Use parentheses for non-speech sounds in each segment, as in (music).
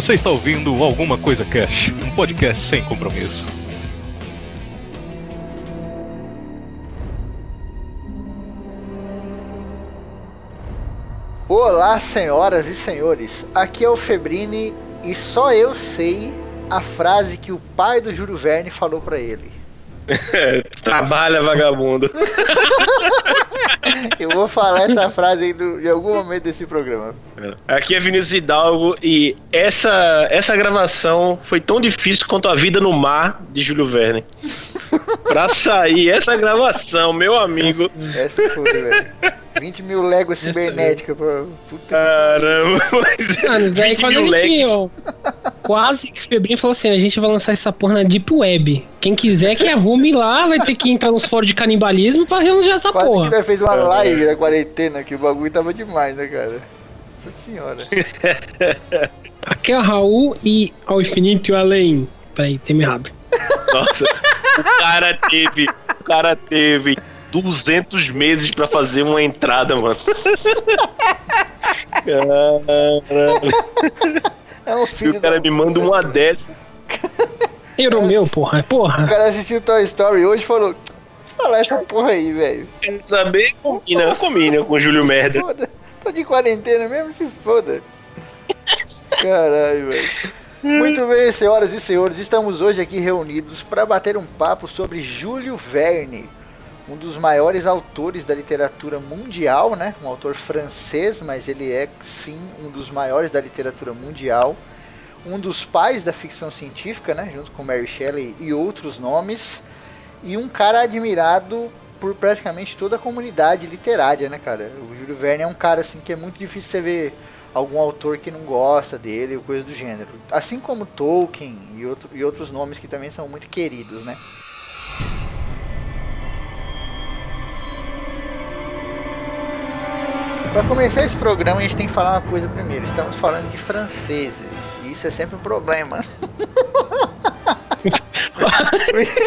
Você está ouvindo Alguma Coisa Cash, um podcast sem compromisso. Olá, senhoras e senhores. Aqui é o Febrini e só eu sei a frase que o pai do Júlio Verne falou para ele. (laughs) Trabalha, vagabundo. (laughs) Eu vou falar essa frase aí do, em algum momento desse programa. Aqui é Vinícius Hidalgo e essa, essa gravação foi tão difícil quanto a vida no mar de Júlio Verne. (laughs) pra sair essa gravação, meu amigo. Essa foi, velho. 20 mil léguas cibernéticas pra. Puta Caramba, mas. Mano, velho, 20 quando mil ó, (laughs) quase que o Febrinho falou assim: a gente vai lançar essa porra na Deep Web. Quem quiser que arrume lá, vai ter que entrar nos fóruns de canibalismo pra reunir essa Quase que porra. nós fez uma live na quarentena, que o bagulho tava demais, né, cara? Nossa senhora. (laughs) Aqui é o Raul e ao infinito e além. Peraí, tem errado. Nossa, o cara teve. O cara teve 200 meses pra fazer uma entrada, mano. Caralho. É um E filho o cara da me manda uma dessa. Meu, porra. O Porra. cara assistiu Toy Story hoje e falou: Fala essa porra aí, velho. Quer saber? Combina, combina com o Júlio Merda. Foda. Tô de quarentena mesmo, se foda. Caralho, velho. Muito bem, senhoras e senhores, estamos hoje aqui reunidos para bater um papo sobre Júlio Verne, um dos maiores autores da literatura mundial, né? Um autor francês, mas ele é sim um dos maiores da literatura mundial. Um dos pais da ficção científica, né? Junto com Mary Shelley e outros nomes. E um cara admirado por praticamente toda a comunidade literária, né, cara? O Júlio Verne é um cara assim que é muito difícil você ver algum autor que não gosta dele ou coisa do gênero. Assim como Tolkien e, outro, e outros nomes que também são muito queridos, né? Para começar esse programa, a gente tem que falar uma coisa primeiro. Estamos falando de franceses. E isso é sempre um problema. (laughs)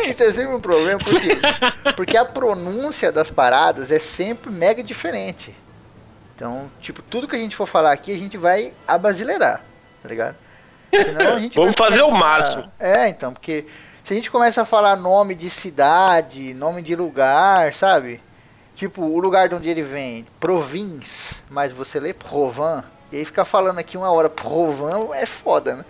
isso é sempre um problema, por quê? Porque a pronúncia das paradas é sempre mega diferente. Então, tipo, tudo que a gente for falar aqui, a gente vai abrasileirar, tá ligado? Senão a gente Vamos fazer o começar- máximo. É, então, porque se a gente começa a falar nome de cidade, nome de lugar, sabe? Tipo, o lugar de onde ele vem, Provins, mas você lê Provence, e aí ficar falando aqui uma hora Provence é foda, né?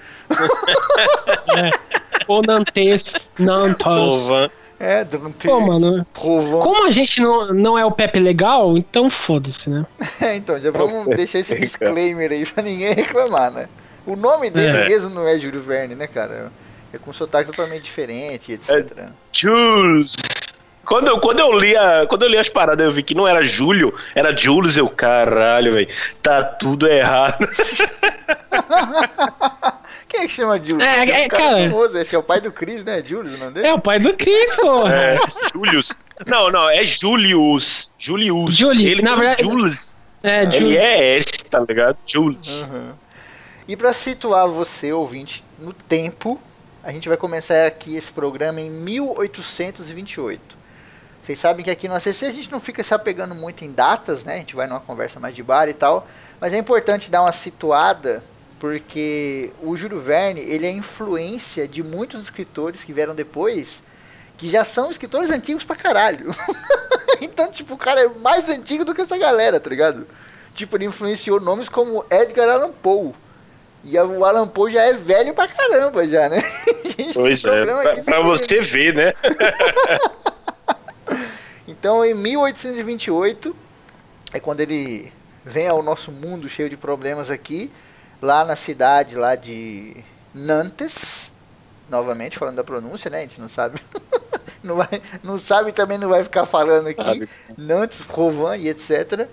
Ou Nantes, Nantes. Povan. É, Dante, Pô, mano. Provence. Como a gente não, não é o Pepe legal, então foda-se, né? (laughs) É, então, já vamos deixar esse disclaimer aí pra ninguém reclamar, né? O nome dele É. mesmo não é Júlio Verne, né, cara? É com sotaque totalmente diferente, etc. Jules. Quando eu, quando, eu li a, quando eu li as paradas, eu vi que não era Júlio, era Jules. Eu, caralho, velho. Tá tudo errado. (laughs) Quem é que chama Julius? É, Tem um é, cara, cara. famoso, acho que é o pai do Chris, né? Julius, o nome dele? É o pai do Chris, (laughs) porra. É, Julius. Não, não, é Julius. Julius. Julius, Ele na verdade- Jules. É, Ele Ju- é S, tá ligado? Jules. Uhum. E pra situar você, ouvinte, no tempo, a gente vai começar aqui esse programa em 1828. Vocês sabem que aqui no ACC a gente não fica se apegando muito em datas, né? A gente vai numa conversa mais de bar e tal. Mas é importante dar uma situada, porque o Júlio Verne, ele é influência de muitos escritores que vieram depois, que já são escritores antigos pra caralho. (laughs) então, tipo, o cara é mais antigo do que essa galera, tá ligado? Tipo, ele influenciou nomes como Edgar Allan Poe. E o Allan Poe já é velho pra caramba, já, né? (laughs) Pois é, pra, pra você ver, né? (laughs) Então, em 1828, é quando ele vem ao nosso mundo cheio de problemas aqui, lá na cidade lá de Nantes, novamente falando da pronúncia, né? A gente não sabe. (laughs) não, vai, não sabe também não vai ficar falando aqui. Sabe. Nantes, Rovan e etc.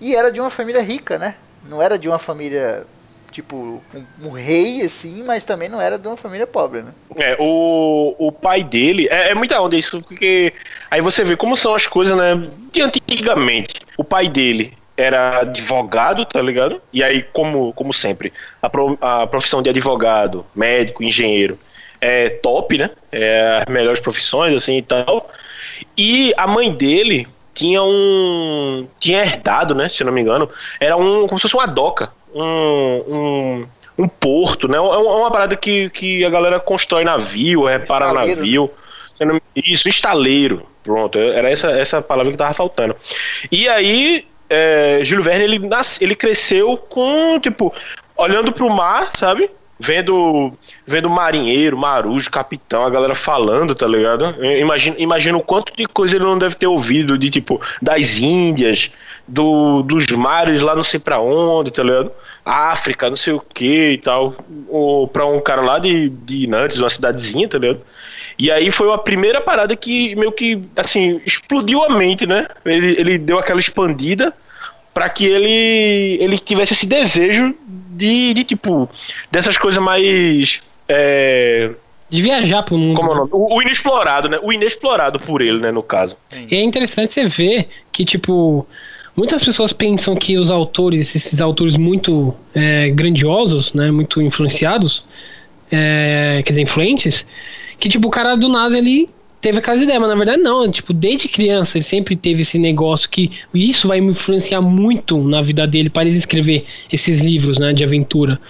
E era de uma família rica, né? Não era de uma família tipo um, um rei assim, mas também não era de uma família pobre, né? É, o, o pai dele. É, é muita onda isso, porque aí você vê como são as coisas, né? De antigamente. O pai dele era advogado, tá ligado? E aí, como, como sempre, a, pro- a profissão de advogado, médico, engenheiro é top, né? É as melhores profissões, assim e tal. E a mãe dele tinha um. Tinha herdado, né? Se não me engano. Era um. Como se fosse uma doca. Um. um um porto, né? É uma, uma parada que, que a galera constrói navio, repara Estaleiro, navio. Isso, estaleiro. Pronto, era essa, essa palavra que tava faltando. E aí, é, Júlio Verne, ele, nasce, ele cresceu com, tipo, olhando pro mar, sabe? Vendo, vendo marinheiro, marujo, capitão, a galera falando, tá ligado? Imagina, imagina o quanto de coisa ele não deve ter ouvido, de tipo, das Índias, do, dos mares lá não sei pra onde, tá ligado? África, não sei o que e tal. Ou pra um cara lá de, de Nantes, uma cidadezinha, tá ligado? E aí foi a primeira parada que meio que, assim, explodiu a mente, né? Ele, ele deu aquela expandida pra que ele, ele tivesse esse desejo de, de tipo, dessas coisas mais. É, De viajar pro mundo. como é o nome? O, o inexplorado, né? O inexplorado por ele, né, no caso. E é interessante você ver que, tipo, muitas pessoas pensam que os autores, esses autores muito é, grandiosos, né, muito influenciados, é, quer dizer, influentes, que, tipo, o cara do nada ele teve aquelas ideias, mas na verdade não, tipo, desde criança ele sempre teve esse negócio que isso vai me influenciar muito na vida dele para ele escrever esses livros, né, de aventura.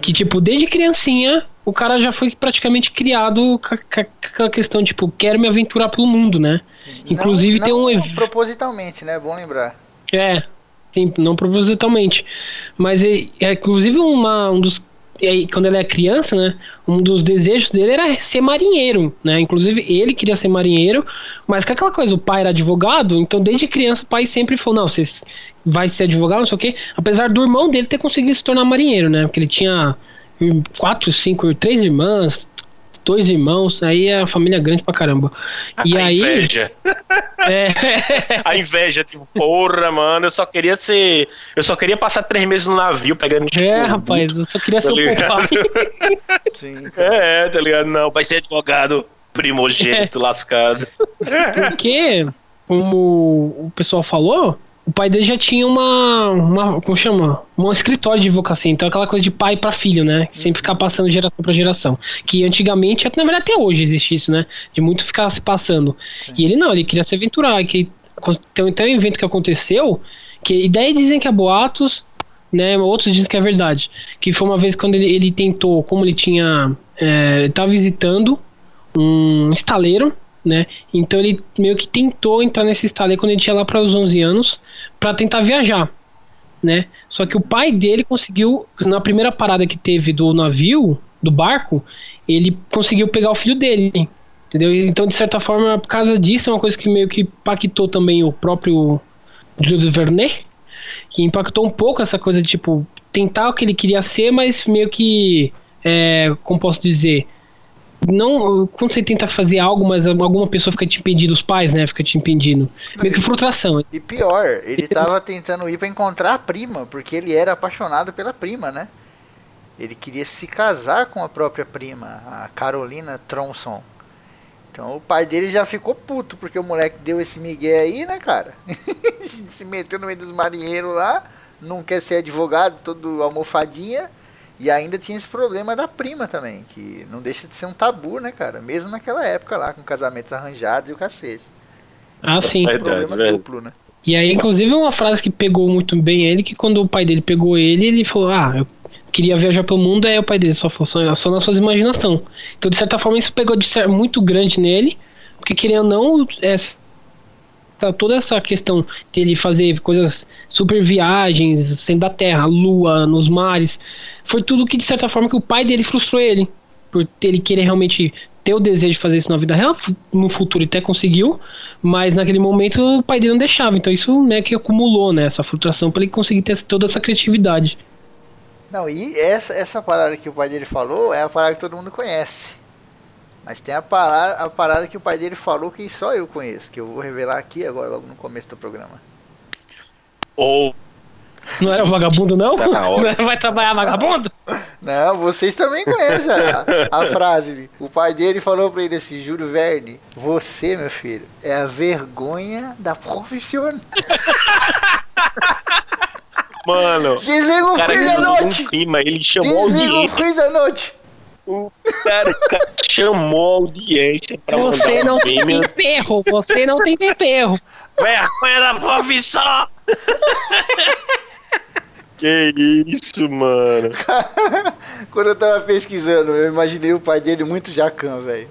Que, tipo, desde criancinha, o cara já foi praticamente criado com aquela questão, tipo, quero me aventurar pelo mundo, né? Inclusive não, tem um propositalmente, né? É bom lembrar. É, sim, não propositalmente. Mas é, é, inclusive uma, um dos. Aí, quando ele é criança, né? Um dos desejos dele era ser marinheiro, né? Inclusive ele queria ser marinheiro, mas com aquela coisa, o pai era advogado, então desde criança o pai sempre falou, não, você vai ser advogado, não sei o quê. Apesar do irmão dele ter conseguido se tornar marinheiro, né? Porque ele tinha hum, quatro, cinco, três irmãs, dois irmãos, aí é a família grande pra caramba. (laughs) E a aí. inveja. (laughs) É, (laughs) A inveja, tipo, porra, mano, eu só queria ser. Eu só queria passar três meses no navio pegando é, escorbuto. rapaz, eu só queria ser Tá o ligado? Popeye. Sim. É, é, tá ligado? Não, vai ser advogado primogênito lascado. Porque, como o pessoal falou, o pai dele já tinha uma, uma como chama? Um escritório de advocacia. Então, aquela coisa de pai pra filho, né? Sempre ficar passando geração pra geração. Que antigamente, na verdade até hoje existe isso, né? De muito ficar se passando. E ele não, ele queria se aventurar. Que, tem, tem um evento que aconteceu, que e daí dizem que é boatos, né? Outros dizem que é verdade. Que foi uma vez quando ele, ele tentou, como ele tinha. É, ele tava visitando um estaleiro, né? Então ele meio que tentou entrar nesse estaleiro quando ele tinha lá para os 11 anos para tentar viajar, né? Só que o pai dele conseguiu na primeira parada que teve do navio, do barco, ele conseguiu pegar o filho dele, entendeu? Então de certa forma, por causa disso, é uma coisa que meio que impactou também o próprio Jules Verne, que impactou um pouco essa coisa de tipo tentar o que ele queria ser, mas meio que é, como posso dizer, não quando você tenta fazer algo, mas alguma pessoa fica te impedindo, os pais, né, fica te impedindo. Meio que frustração. E pior, ele tava tentando ir pra encontrar a prima, porque ele era apaixonado pela prima, né? Ele queria se casar com a própria prima, a Carolina Tronson. Então o pai dele já ficou puto, porque o moleque deu esse migué aí, né, cara? (laughs) se meteu no meio dos marinheiros lá, não quer ser advogado, todo almofadinha. E ainda tinha esse problema da prima também, que não deixa de ser um tabu, né, cara? Mesmo naquela época lá, com casamentos arranjados e o cacete. Ah, sim. Verdade, problema verdade. duplo, né? E aí, inclusive, uma frase que pegou muito bem ele, que quando o pai dele pegou ele, ele falou, ah, eu queria viajar pelo mundo, aí o pai dele só falou, só, só nas suas imaginação. Então, de certa forma, isso pegou de cer- muito grande nele, porque querendo ou não, essa, toda essa questão de ele fazer coisas, super viagens, sendo da terra, lua, nos mares, foi tudo que, de certa forma, que o pai dele frustrou ele, por ele querer realmente ter o desejo de fazer isso na vida real, no futuro até conseguiu, mas naquele momento o pai dele não deixava, então isso meio que acumulou, né, essa frustração para ele conseguir ter toda essa criatividade. Não, e essa, essa parada que o pai dele falou é a parada que todo mundo conhece. Mas tem a parada, a parada que o pai dele falou que só eu conheço, que eu vou revelar aqui agora, logo no começo do programa. Ou (laughs) Não era vagabundo, não? Tá na hora. (laughs) Vai trabalhar vagabundo? Não, vocês também conhecem a, a (laughs) frase. O pai dele falou pra ele assim, Júlio Verne, você, meu filho, é a vergonha da profissão. Mano, Desliga o cara freeze à ganhou um noite! clima, ele chamou a Desliga o à noite! O cara, o cara chamou a audiência pra Você não um tem perro, você não tem perro. Vergonha da profissão! Que isso, mano. (laughs) Quando eu tava pesquisando, eu imaginei o pai dele muito jacan, velho.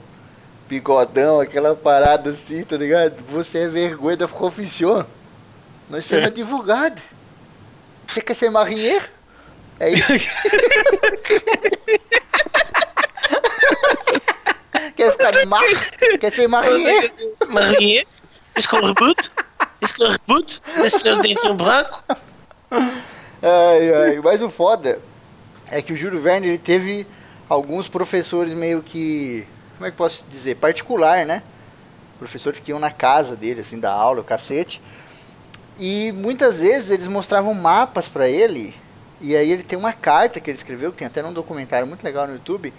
Bigodão, aquela parada assim, tá ligado? Você é vergonha da profissão. Nós somos advogado. Você quer ser marinheiro? É isso. (laughs) quer ficar no mar? Quer ser marinheiro? Marinheiro? Escorrebuto? Escorrebuto? Esse seu dentinho branco? Ai, ai. Mas o foda é que o Júlio Verne ele teve alguns professores meio que. Como é que posso dizer? Particular, né? Professores que iam na casa dele, assim, da aula, o cacete. E muitas vezes eles mostravam mapas para ele. E aí ele tem uma carta que ele escreveu, que tem até um documentário muito legal no YouTube.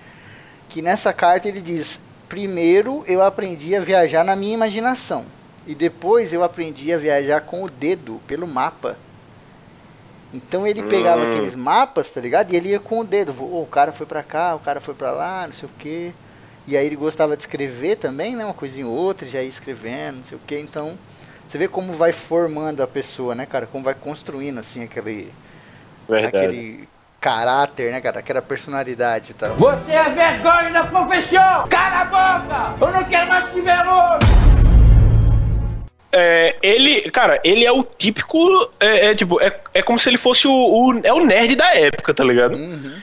Que nessa carta ele diz: Primeiro eu aprendi a viajar na minha imaginação. E depois eu aprendi a viajar com o dedo, pelo mapa. Então ele pegava Hum. aqueles mapas, tá ligado? E ele ia com o dedo. Oh, o cara foi pra cá, o cara foi pra lá, não sei o quê. E aí ele gostava de escrever também, né? Uma coisinha ou outra, já ia escrevendo, não sei o quê. Então, você vê como vai formando a pessoa, né, cara? Como vai construindo, assim, aquele, Verdade. aquele caráter, né, cara? Aquela personalidade e tal. Você é vergonha da profissão! Cala a boca! Eu não quero mais te ver hoje! É, ele, cara, ele é o típico. É, é tipo, é, é como se ele fosse o, o- É o nerd da época, tá ligado? Uhum.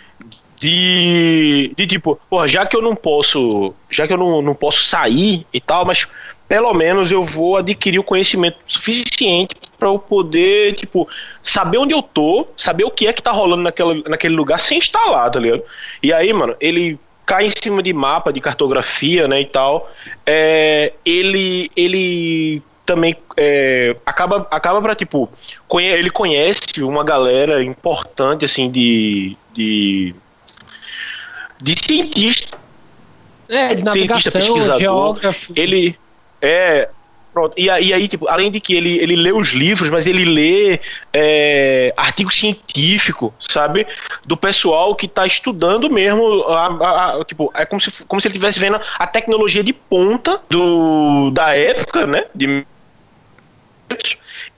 De. De tipo, porra, já que eu não posso. Já que eu não, não posso sair e tal, mas pelo menos eu vou adquirir o conhecimento suficiente pra eu poder, tipo, saber onde eu tô, saber o que é que tá rolando naquela, naquele lugar sem estar lá, tá ligado? E aí, mano, ele cai em cima de mapa, de cartografia, né, e tal. É, ele, ele também é, acaba, acaba pra, tipo, conhe- ele conhece uma galera importante, assim, de, de, de cientistas, É, de Cientista, pesquisador, geógrafo. ele é pronto. E, aí- e aí tipo além de que ele, ele lê os livros mas ele lê é, artigo científico sabe? Do pessoal que está estudando mesmo a, a- a- tipo é como se como se ele estivesse vendo a tecnologia de ponta do da época né? De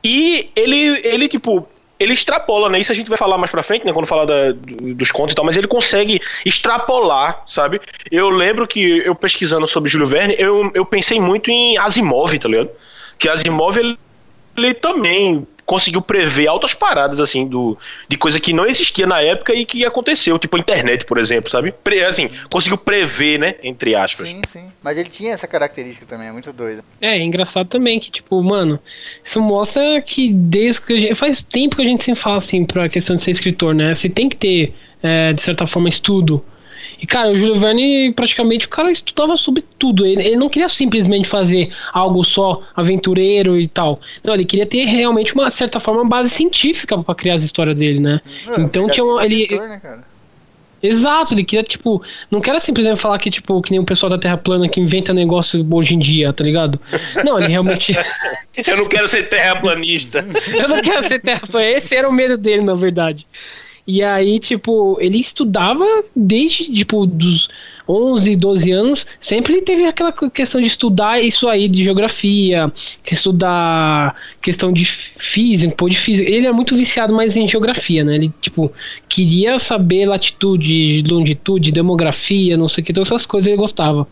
e ele ele tipo ele extrapola, né? Isso a gente vai falar mais pra frente, né? Quando falar da- do- dos contos e tal, mas ele consegue extrapolar, sabe? Eu lembro que eu pesquisando sobre Júlio Verne, eu, eu pensei muito em Asimov, tá ligado? Que Asimov, ele, ele também conseguiu prever altas paradas, assim, do, de coisa que não existia na época e que aconteceu, tipo a internet, por exemplo, sabe? Pre, assim, conseguiu prever, né? Entre aspas. Sim, sim. Mas ele tinha essa característica também, é muito doido. É, é engraçado também que, tipo, mano, isso mostra que desde que a gente, faz tempo que a gente sempre fala assim pra questão de ser escritor, né? Você tem que ter, é, de certa forma, estudo. E, cara, o Júlio Verne, praticamente, o cara estudava sobre tudo. Ele, ele não queria simplesmente fazer algo só aventureiro e tal. Não, ele queria ter realmente uma certa forma base científica pra criar as histórias dele, né? É, então tinha uma, ele, escritor, né, cara? Exato, ele queria, tipo, não quero simplesmente falar que, tipo, que nem o pessoal da Terra plana que inventa negócio hoje em dia, tá ligado? Não, ele realmente. (laughs) Eu não quero ser terraplanista. (laughs) eu não quero ser Terra plana. Esse era o medo dele, na verdade. E aí, tipo, ele estudava desde, tipo, dos 11, 12 anos, sempre teve aquela questão de estudar isso aí de geografia, estudar questão de física, pô, de física. Ele é muito viciado mais em geografia, né? Ele, tipo, queria saber latitude, longitude, demografia, não sei o que, todas essas coisas ele gostava.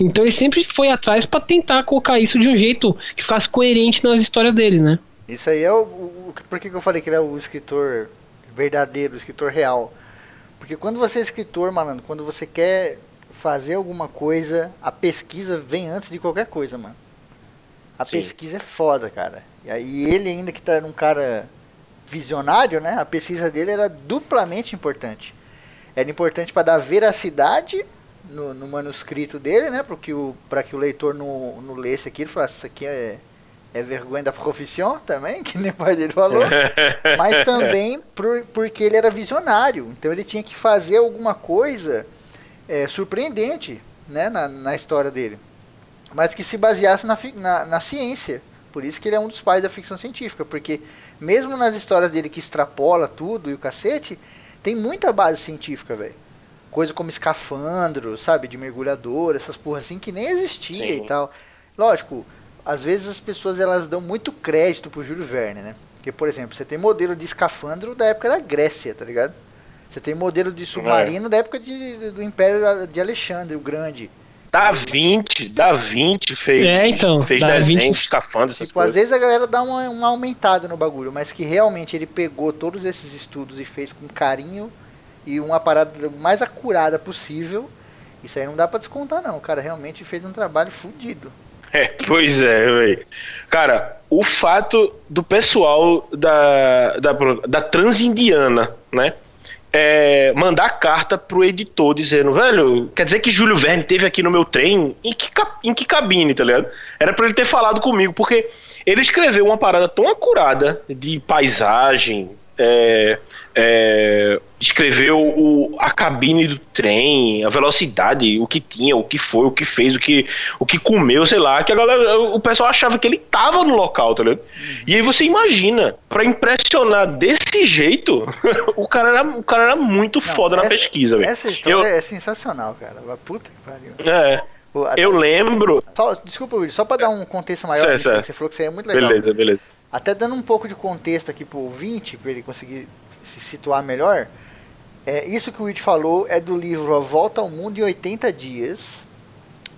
Então ele sempre foi atrás pra tentar colocar isso de um jeito que ficasse coerente nas histórias dele, né? Isso aí é o, o. Por que, que eu falei que ele é o escritor verdadeiro, escritor real? Porque quando você é escritor, malandro, quando você quer fazer alguma coisa, a pesquisa vem antes de qualquer coisa, mano. A Sim. pesquisa é foda, cara. E aí ele ainda que tá um cara visionário, né? A pesquisa dele era duplamente importante. Era importante para dar veracidade no, no manuscrito dele, né? Para que o, que o leitor não, não lesse aquilo e falasse, isso aqui é, é vergonha da profissão também, que nem o pai dele falou. (laughs) Mas também por, porque ele era visionário. Então ele tinha que fazer alguma coisa é, surpreendente né, na, na história dele. Mas que se baseasse na, na, na ciência. Por isso que ele é um dos pais da ficção científica. Porque mesmo nas histórias dele que extrapola tudo e o cacete, tem muita base científica, velho. Coisa como escafandro, sabe? De mergulhador, essas porra assim que nem existia Sim. e tal. Lógico, às vezes as pessoas elas dão muito crédito pro Júlio Verne, né? Porque, por exemplo, você tem modelo de escafandro da época da Grécia, tá ligado? Você tem modelo de submarino da época de, do Império de Alexandre, o Grande. Da 20, da 20 fez, É, então, fez da desenho, 20. escafandro, essas Tipo, às coisas. vezes a galera dá uma, uma aumentada no bagulho, mas que realmente ele pegou todos esses estudos e fez com carinho e uma parada o mais acurada possível. Isso aí não dá pra descontar, não. O cara realmente fez um trabalho fudido. (laughs) É, pois é, velho. Cara, o fato do pessoal da, da, da Transindiana, né? é, mandar carta pro editor dizendo, velho, quer dizer que Júlio Verne teve aqui no meu trem? Em que, em que cabine, tá ligado? Era pra ele ter falado comigo, porque ele escreveu uma parada tão acurada de paisagem, é, é, escreveu o, a cabine do trem, a velocidade, o que tinha, o que foi, o que fez, o que, o que comeu, sei lá, que a galera, o pessoal achava que ele tava no local, tá ligado? E aí você imagina, pra impressionar desse jeito, (laughs) o cara era, o cara era muito Não, foda na essa- pesquisa, velho. Essa história Eu- é sensacional, cara. Puta que pariu. É, até- eu lembro. só- desculpa, Wilson, só pra dar um contexto maior Certo, certo. que você falou que isso aí é muito legal. Beleza, beleza. Até dando um pouco de contexto aqui pro ouvinte, pra ele conseguir se situar melhor. É, isso que o Witt falou é do livro A Volta ao Mundo em 80 Dias,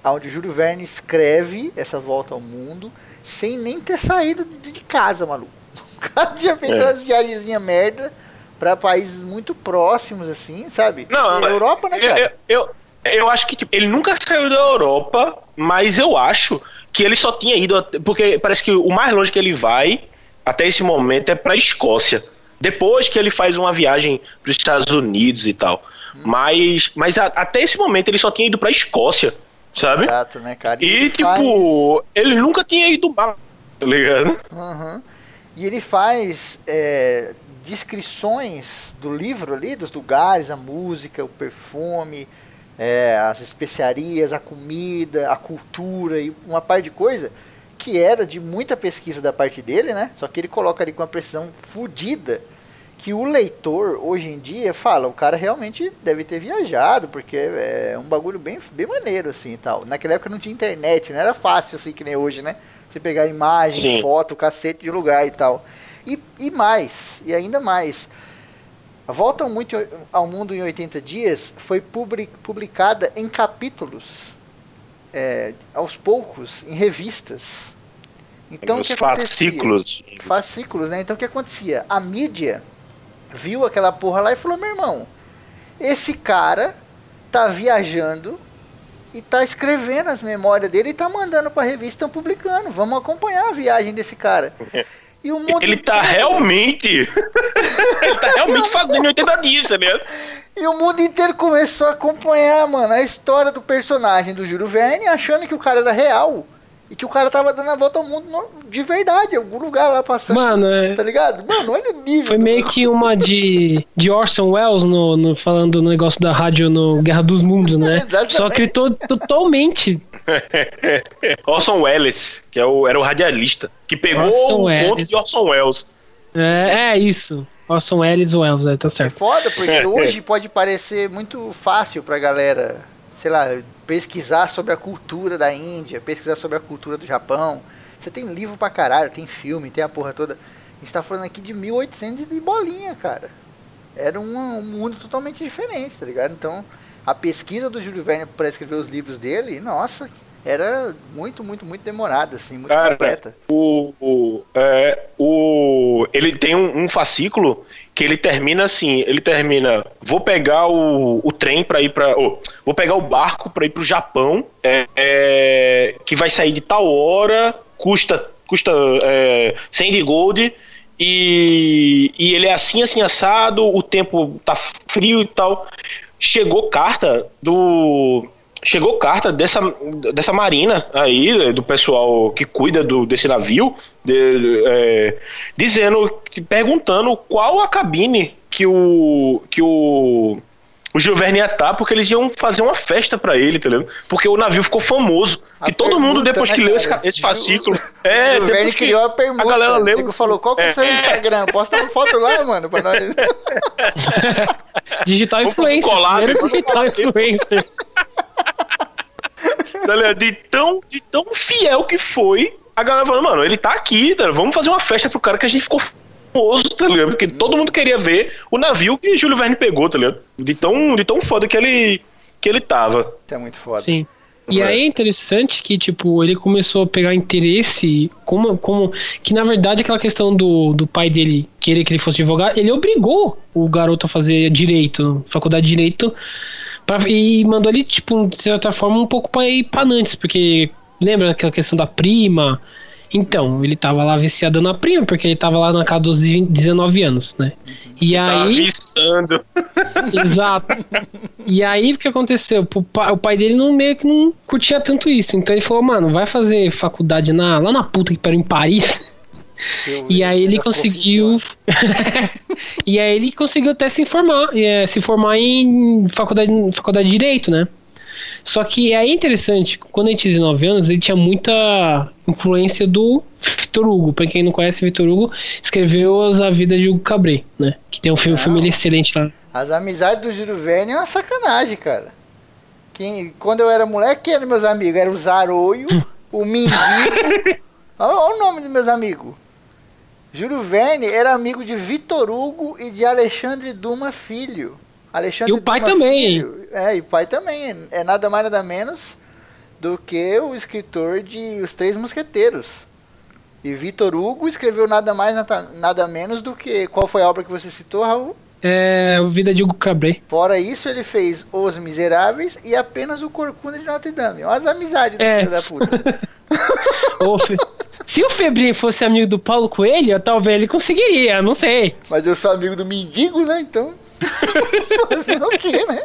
onde Júlio Verne escreve essa volta ao mundo sem nem ter saído de, casa, maluco. (laughs) O cara tinha feito É. umas viagenzinhas merda pra países muito próximos, assim, sabe? Não, Europa, né, cara? Eu, eu, eu acho que tipo, ele nunca saiu da Europa, mas eu acho que ele só tinha ido. Porque parece que o mais longe que ele vai até esse momento é pra Escócia. Depois que ele faz uma viagem para os Estados Unidos e tal. Hum. Mas, mas a- até esse momento ele só tinha ido pra Escócia, sabe? Exato, né, cara? E, ele tipo, ele nunca tinha ido mal, tá ligado? Uhum. E ele faz é, descrições do livro ali, dos lugares, a música, o perfume, é, as especiarias, a comida, a cultura e uma par de coisa que era de muita pesquisa da parte dele, né? Só que ele coloca ali com uma precisão fodida que o leitor hoje em dia fala, o cara realmente deve ter viajado, porque é um bagulho bem, bem maneiro assim e tal. Naquela época não tinha internet, não era fácil assim que nem hoje, né? Você pegar imagem, Sim. foto, cacete de lugar e tal. E, e mais, e ainda mais. A Volta ao Muito- ao Mundo em 80 Dias foi publi- publicada em capítulos, é, aos poucos, em revistas. Então, Os que fascículos. fascículos, né? Então o que acontecia? A mídia viu aquela porra lá e falou: meu irmão, esse cara tá viajando e tá escrevendo as memórias dele e tá mandando pra revista, estão publicando. Vamos acompanhar a viagem desse cara. (laughs) E o mundo Ele tá (laughs) inteiro- realmente. ele tá realmente fazendo 80 dias, tá ligado? E o mundo inteiro começou a acompanhar, mano, a história do personagem do Júlio Verne, achando que o cara era real. E que o cara tava dando a volta ao mundo de verdade, em algum lugar lá passando. Mano, é, Tá ligado? Mano, olha o nível. foi meio bagulho. que uma de, de Orson Welles no, no- falando no negócio da rádio no Guerra dos Mundos, né? (laughs) Só que to, totalmente. (laughs) Orson Welles, que é o, era o radialista, que pegou Orson o Welles. ponto de Orson Welles. É, é isso. Orson Welles Welles, é, tá É certo. foda, porque (laughs) hoje pode parecer muito fácil pra galera, sei lá, pesquisar sobre a cultura da Índia, pesquisar sobre a cultura do Japão. Você tem livro pra caralho, tem filme, tem a porra toda. A gente tá falando aqui de 1800 de bolinha, cara. Era um, um mundo totalmente diferente, tá ligado? Então, a pesquisa do Júlio Verne pra escrever os livros dele, nossa, era muito, muito, muito demorada, assim, muito Cara, completa. O, o, é, o, ele tem um, um fascículo que ele termina assim, ele termina, vou pegar o, o trem para ir para, vou pegar o barco para ir pro Japão, é, é, que vai sair de tal hora, custa custa é, 100 de gold e, e ele é assim assim assado, o tempo tá frio e tal. Chegou carta do chegou carta dessa, dessa marina aí, do pessoal que cuida do, desse navio, de- é, dizendo, perguntando qual a cabine que o que o o Gil Verne ia estar, porque eles iam fazer uma festa pra ele, tá ligado? Porque o navio ficou famoso. A Que todo mundo, depois né, que leu esse, esse fascículo. (laughs) É, o depois que criou a permuta. a galera leu. O falou, qual que é o seu É, Instagram? Posta uma foto lá, mano, pra nós. (laughs) Digital fazer um influencer. collab, digital influencer. (laughs) tá de, tão, de tão fiel que foi, a galera falou, mano, ele tá aqui, tá vamos fazer uma festa pro cara que a gente ficou famoso, tá ligado? Porque todo mundo queria ver o navio que Júlio Verne pegou, tá ligado? De tão, de tão foda que ele, que ele tava. Isso é muito foda. Sim. E É. aí é interessante que, tipo, ele começou a pegar interesse, como, como que na verdade aquela questão do, do pai dele querer que ele fosse advogado, ele obrigou o garoto a fazer direito, faculdade de direito, e mandou ele, tipo, de certa forma, um pouco pra ir pra Nantes, porque lembra aquela questão da prima? Então, ele tava lá viciado na prima, porque ele tava lá na casa dos 20 19 anos, né? E Tá aí. avisando. (laughs) Exato. E aí o que aconteceu? O pai, o pai dele não meio que não curtia tanto isso. Então ele falou, mano, vai fazer faculdade na, lá na puta que pariu em Paris. Seu E aí ele conseguiu. (laughs) e aí ele conseguiu até se informar, é, se formar em faculdade, faculdade de Direito, né? Só que é interessante, quando ele tinha 19 anos, ele tinha muita influência do Vitor Hugo. Pra quem não conhece, Vitor Hugo escreveu as A Vida de Hugo Cabret, né? Que tem um filme, Não. filme excelente lá. As amizades do Júlio Verne é uma sacanagem, cara. Quem, quando eu era moleque, quem eram meus amigos? Era o Zaroio, o Mendigo. (laughs) Olha, olha o nome dos meus amigos. Júlio Verne era amigo de Vitor Hugo e de Alexandre Duma Filho. Alexandre E o pai Dumas também, Filho. É, e o pai também. É nada mais nada menos do que o escritor de Os Três Mosqueteiros. E Vitor Hugo escreveu nada mais nada, nada menos do que. Qual foi a obra que você citou, Raul? É, a Vida de Hugo Cabret. Fora isso, ele fez Os Miseráveis e apenas o Corcunda de Notre Dame. Olha as amizades do É. filho da puta. (laughs) Se o Febrinho fosse amigo do Paulo Coelho, talvez ele conseguiria, não sei. Mas eu sou amigo do mendigo, né? Então. Fazer o quê, né?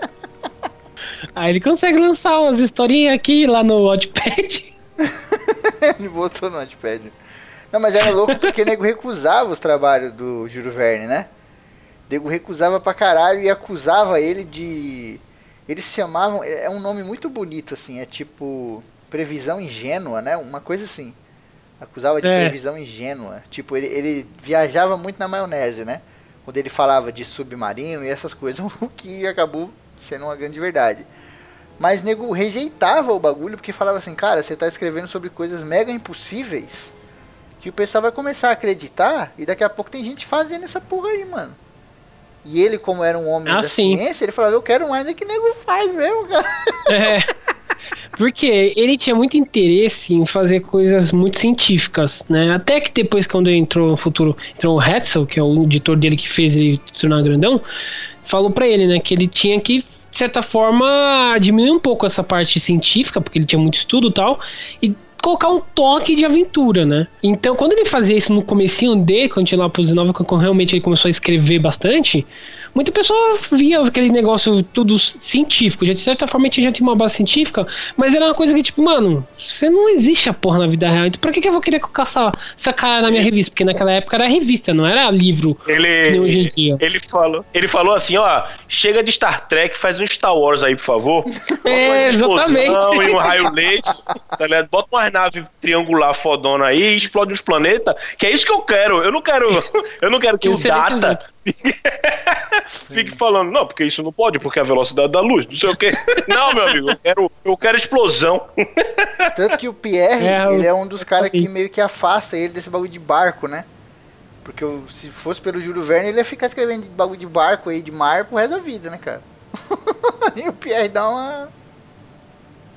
Aí ele consegue lançar umas historinhas aqui lá no Wattpad. (laughs) Ele botou no Notepad. Não, mas era louco porque o nego recusava os trabalhos do Júlio Verne, né? O nego recusava pra caralho e acusava ele de. Eles se chamavam. É um nome muito bonito, assim. É tipo. Previsão ingênua, né? Uma coisa assim. Acusava de É. previsão ingênua. Tipo, ele, ele viajava muito na maionese, né? Quando ele falava de submarino e essas coisas, (laughs) o que acabou sendo uma grande verdade. Mas nego rejeitava o bagulho porque falava assim, cara, você tá escrevendo sobre coisas mega impossíveis que o pessoal vai começar a acreditar e daqui a pouco tem gente fazendo essa porra aí, mano. E ele, como era um homem Ah, da sim. ciência, ele falava, eu quero mais é que nego faz mesmo, cara. É. (laughs) Porque ele tinha muito interesse em fazer coisas muito científicas, né? Até que depois, quando entrou no futuro, entrou o Hetzel, que é o editor dele que fez ele se tornar grandão, falou pra ele, né, que ele tinha que, de certa forma, diminuir um pouco essa parte científica, porque ele tinha muito estudo e tal, e colocar um toque de aventura, né? Então, quando ele fazia isso no comecinho dele, quando tinha lá pros 19, quando realmente ele começou a escrever bastante, muita pessoa via aquele negócio tudo científico, de certa forma a gente já tinha uma base científica, mas era uma coisa que, tipo, mano, você não existe a porra na vida real, então pra que, que eu vou querer colocar essa, essa cara na minha revista? Porque naquela época era revista, não era livro que nem hoje em Ele, dia. ele, falou, ele falou assim, ó, chega de Star Trek, faz um Star Wars aí, por favor. É, exatamente. e um raio laser, tá ligado? Bota uma nave triangular fodona aí e explode uns planetas, que é isso que eu quero. Eu não quero, (laughs) eu não quero que o Data (laughs) fique falando, não, porque isso não pode, porque é a velocidade da luz, não sei o quê. (laughs) Não, meu amigo, eu quero, eu quero explosão. (laughs) Tanto que o Pierre, É, ele eu- é um dos caras que meio que afasta ele desse bagulho de barco, né? Porque o- se fosse pelo Júlio Verne, ele ia ficar escrevendo de bagulho de barco aí, de mar, pro resto da vida, né, cara? e o Pierre dá uma...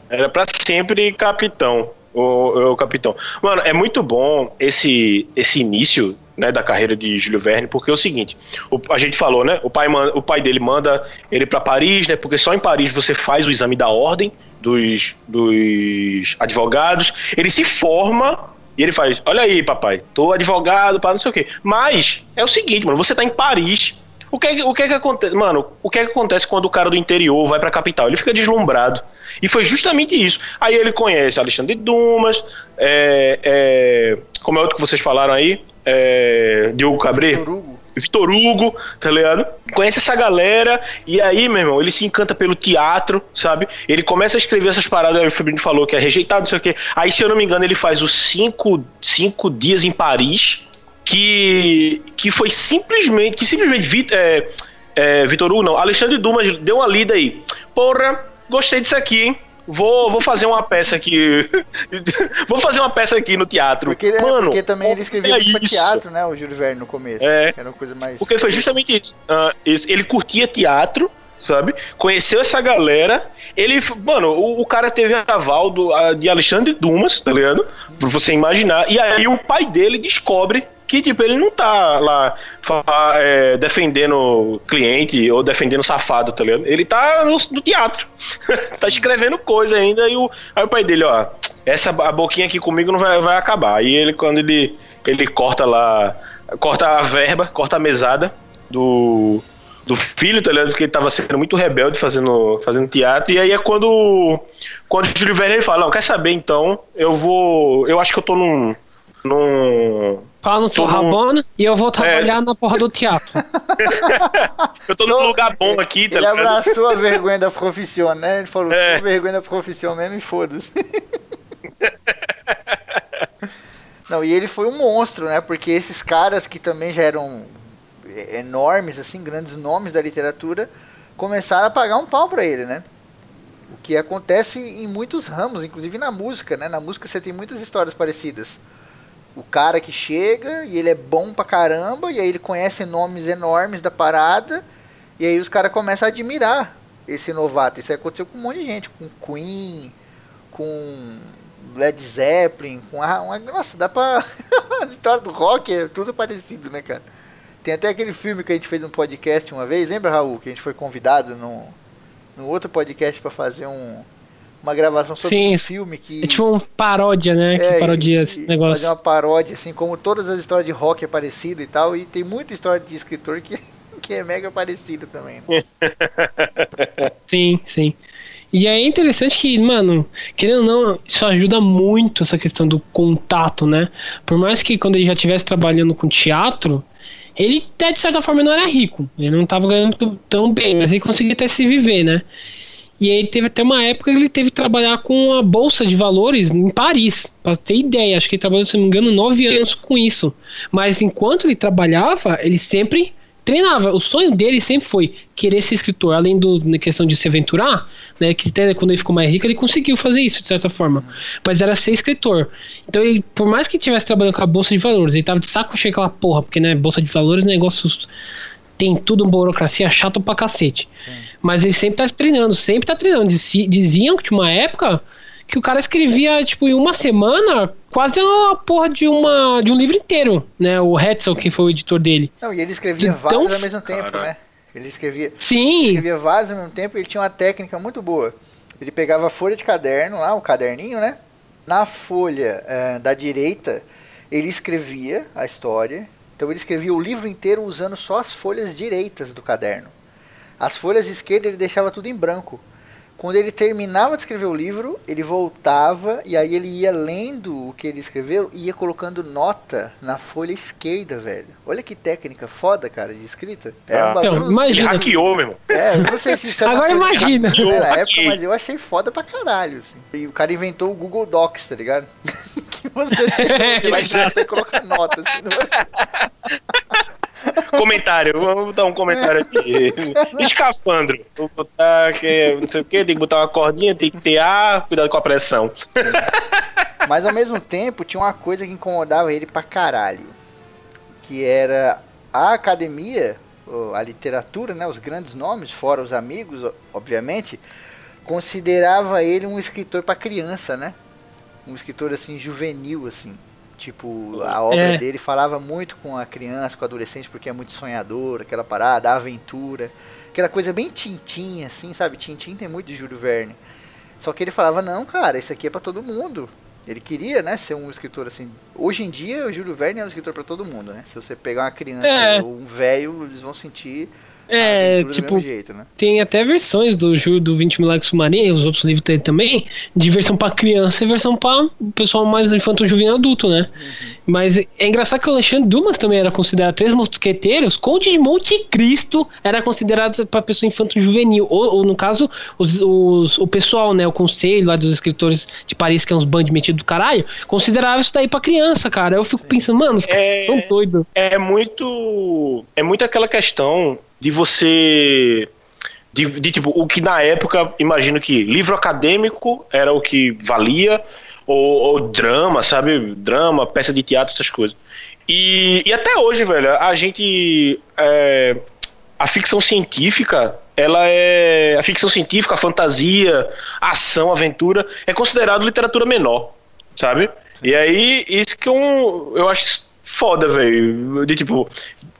Era pra sempre capitão. O, o capitão. Mano, é muito bom esse, esse início né, da carreira de Júlio Verne, porque é o seguinte: o- a gente falou, né? O pai, man- o pai dele manda ele pra Paris, né? Porque só em Paris você faz o exame da ordem dos, dos advogados. Ele se forma e ele faz: Olha aí, papai, tô advogado para não sei o quê. Mas é o seguinte, mano, você tá em Paris. O que, é o que é que acontece, mano? O que é que acontece quando o cara do interior vai pra capital? Ele fica deslumbrado. E foi justamente isso. Aí ele conhece Alexandre Dumas, é, é, como é outro que vocês falaram aí? É, Diogo Cabret. Vitor Hugo. Vitor Hugo, tá ligado? Conhece essa galera e aí, meu irmão, ele se encanta pelo teatro, sabe? Ele começa a escrever essas paradas, aí o Fabrício falou que é rejeitado, não sei o quê. Aí, se eu não me engano, ele faz os cinco, cinco dias em Paris, que, que foi simplesmente, que simplesmente Vit- é, é, Vitor Hugo, não, Alexandre Dumas deu uma lida aí. Porra, gostei disso aqui, hein? Vou, vou fazer uma peça aqui. (laughs) vou fazer uma peça aqui no teatro. Porque, é, Mano, porque também ele escrevia é teatro, né? O Júlio Verne no começo. É. Era uma coisa mais. Porque foi justamente isso. Isso. Ele curtia teatro, sabe? Conheceu essa galera. Ele, mano, o, o cara teve aval do, a- de Alexandre Dumas, tá ligado? Pra você imaginar. E aí o pai dele descobre que, tipo, ele não tá lá é, defendendo cliente ou defendendo safado, tá ligado? Ele tá no, no teatro. (laughs) tá escrevendo coisa ainda. E o, aí o pai dele, ó, essa a boquinha aqui comigo não vai, vai acabar. Aí ele, quando ele, ele corta lá, corta a verba, corta a mesada do, do filho, tá ligado? Porque ele tava sendo muito rebelde fazendo, fazendo teatro. E aí é quando, quando o Júlio Verne ele fala: Não, quer saber então? Eu vou. Eu acho que eu tô num. num Fala no seu rabona e eu vou trabalhar É. na porra do teatro. (laughs) eu tô num lugar bom aqui, tá Ele ligado? abraçou a vergonha da profissão, né? Ele falou, É. vergonha da profissão mesmo e foda-se. (laughs) Não, e ele foi um monstro, né? Porque esses caras que também já eram é, enormes, assim, grandes nomes da literatura, começaram a pagar um pau pra ele, né? O que acontece em muitos ramos, inclusive na música, né? Na música você tem muitas histórias parecidas. O cara que chega e ele é bom pra caramba, e aí ele conhece nomes enormes da parada, e aí os caras começam a admirar esse novato. Isso aconteceu com um monte de gente, com Queen, com Led Zeppelin, com a, uma, nossa, dá pra (laughs) a história do rock é tudo parecido, né, cara? Tem até aquele filme que a gente fez um podcast uma vez, lembra, Raul, que a gente foi convidado no, no outro podcast pra fazer um, uma gravação sobre Sim. um filme que É tipo uma paródia, né? Que é, parodia e- esse negócio. Fazer uma paródia, assim, como todas as histórias de rock é parecida e tal, e tem muita história de escritor que, (laughs) que é mega parecida também. né? (laughs) Sim, sim. E é interessante que, mano, querendo ou não, isso ajuda muito essa questão do contato, né? Por mais que quando ele já estivesse trabalhando com teatro, ele até de certa forma não era rico. Ele não estava ganhando tão bem, mas ele conseguia até se viver, né? E aí teve até uma época que ele teve que trabalhar com a Bolsa de Valores em Paris. Pra ter ideia, acho que ele trabalhou, se não me engano, nove anos com isso. Mas enquanto ele trabalhava, ele sempre treinava. O sonho dele sempre foi querer ser escritor, além do na questão de se aventurar, né? Que até quando ele ficou mais rico, ele conseguiu fazer isso de certa forma. Mas era ser escritor. Então, ele, por mais que estivesse trabalhando com a bolsa de valores, ele tava de saco cheio aquela porra, porque né, bolsa de valores, negócios tem tudo uma burocracia chata pra cacete. Mas ele sempre tá treinando, sempre tá treinando. Dizi- Diziam que tinha uma época que o cara escrevia, tipo, em uma semana, quase a porra de, uma, de um livro inteiro, né? O Hetzel, que foi o editor dele. Não, e ele escrevia Então, vários ao mesmo tempo, cara. né? Ele escrevia, Sim, escrevia vários ao mesmo tempo e ele tinha uma técnica muito boa. Ele pegava a folha de caderno lá, o caderninho, né? Na folha eh, da direita, ele escrevia a história. Então ele escrevia o livro inteiro usando só as folhas direitas do caderno. As folhas esquerdas ele deixava tudo em branco. Quando ele terminava de escrever o livro, ele voltava e aí ele ia lendo o que ele escreveu e ia colocando nota na folha esquerda, velho. Olha que técnica foda, cara, de escrita. Era um Ah. bagulho. Então, imagina. Ele hackeou, meu irmão. É, eu não sei se isso é Agora que imagina. hackeou na época, mas eu achei foda pra caralho, assim. E o cara inventou o Google Docs, tá ligado? (laughs) que você tem, (laughs) você vai Pois é. você coloca nota, assim. não- Comentário, vamos botar um comentário aqui. (laughs) Escafandro. Vou botar que não sei o que, tem que botar uma cordinha, tem que ter ar, cuidado com a pressão. (laughs) Mas ao mesmo tempo tinha uma coisa que incomodava ele pra caralho. Que era a academia, a literatura, né, os grandes nomes, fora os amigos, obviamente, considerava ele um escritor pra criança, né? Um escritor assim juvenil assim. Tipo, a obra É. dele falava muito com a criança, com o adolescente, porque é muito sonhador, aquela parada, a aventura, aquela coisa bem tintim assim, sabe? Tintim tem muito de Júlio Verne. Só que ele falava, não, cara, isso aqui é pra todo mundo. Ele queria, né, ser um escritor assim. Hoje em dia, o Júlio Verne é um escritor pra todo mundo, né? Se você pegar uma criança É. ou um velho, eles vão sentir é, do tipo, jeito, né? tem até versões do Ju do 20 mil likes submarino, os outros livros tem também, de versão pra criança e versão pra o pessoal mais infantil juvenil adulto, né? Mas é engraçado que o Alexandre Dumas também era considerado Três Mosqueteiros, Conde de Monte Cristo era considerado pra pessoa infantil juvenil, ou, ou, no caso, os, os- o pessoal, né, o conselho lá dos escritores de Paris, que é uns bandos metidos do caralho, considerava isso daí pra criança, cara. Eu fico pensando, mano, os caras É. são doidos. É muito. É muito aquela questão de você De, de, tipo, o que na época, imagino que livro acadêmico era o que valia, ou, ou drama, sabe? Drama, peça de teatro, essas coisas. E, e até hoje, velho, a gente. É, a ficção científica, ela é. A ficção científica, a fantasia, a ação, a aventura, é considerado literatura menor, sabe? E aí, isso que eu, eu acho foda, velho. De tipo,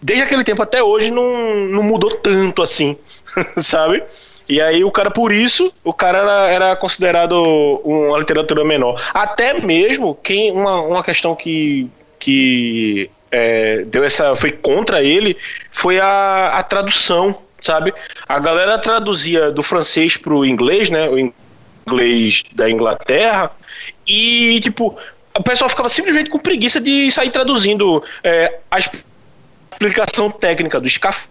desde aquele tempo até hoje não, não mudou tanto assim, (laughs) sabe? E aí o cara, por isso, o cara era, era considerado uma literatura menor. Até mesmo quem. Uma, uma questão que. que é, deu essa. foi contra ele foi a, a tradução, sabe? A galera traduzia do francês pro inglês, né? O inglês da Inglaterra. E, tipo, o pessoal ficava simplesmente com preguiça de sair traduzindo é, a explicação técnica do escafandro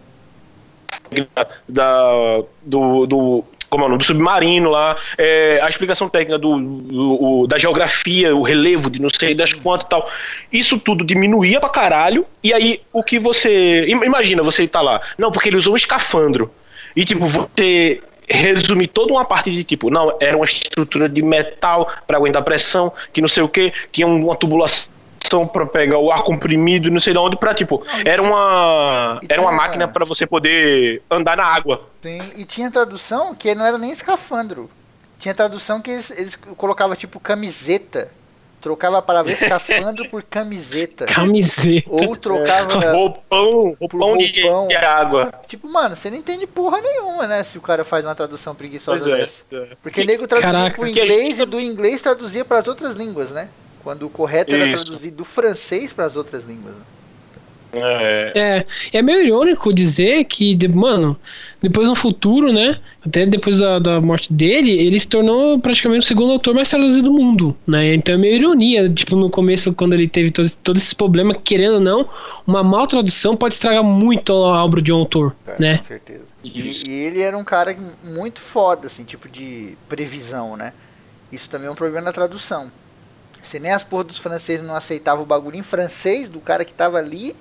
da, do, do como é o nome, do submarino lá, é, a explicação técnica do, do, da geografia, o relevo de não sei das quantas e tal. Isso tudo diminuía pra caralho. E aí, o que você. Imagina, você tá lá. Não, porque ele usou um escafandro. E tipo, você resumir toda uma parte de tipo, não, era uma estrutura de metal para aguentar pressão, que não sei o que, tinha uma tubulação para pegar o ar comprimido, não sei de onde, para tipo, era uma era uma máquina para você poder andar na água. Sim, e tinha tradução que não era nem escafandro. Tinha tradução que eles, eles colocavam tipo camiseta. Trocava a palavra escafandro por camiseta. Camiseta. Ou trocava. É. Roupão, roupão, de, de, água. Tipo, mano, você não entende porra nenhuma, né? Se o cara faz uma tradução preguiçosa é, dessa. É. Porque nego traduzia pro inglês e do inglês traduzia para as outras línguas, né? Quando o correto era Isso. traduzir do francês para as outras línguas. É. é. é meio irônico dizer que, mano, depois no futuro, né? Até depois da, da morte dele, ele se tornou praticamente o segundo autor mais traduzido do mundo, né? Então é meio ironia, tipo, no começo, quando ele teve todo, todo esse problema, querendo ou não, uma mal tradução pode estragar muito a obra de um autor, é, né? Com certeza. E, e, ele era um cara muito foda, assim, tipo de previsão, né? Isso também é um problema na tradução. Se nem as porras dos franceses não aceitavam o bagulho em francês do cara que tava ali,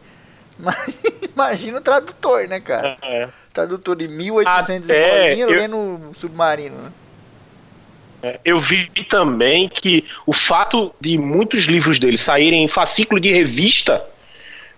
(laughs) imagina o tradutor, né, cara? É. Tradutor de 1800 Até e eu... lendo submarino, né? É, eu vi também que o fato de muitos livros dele saírem em fascículo de revista,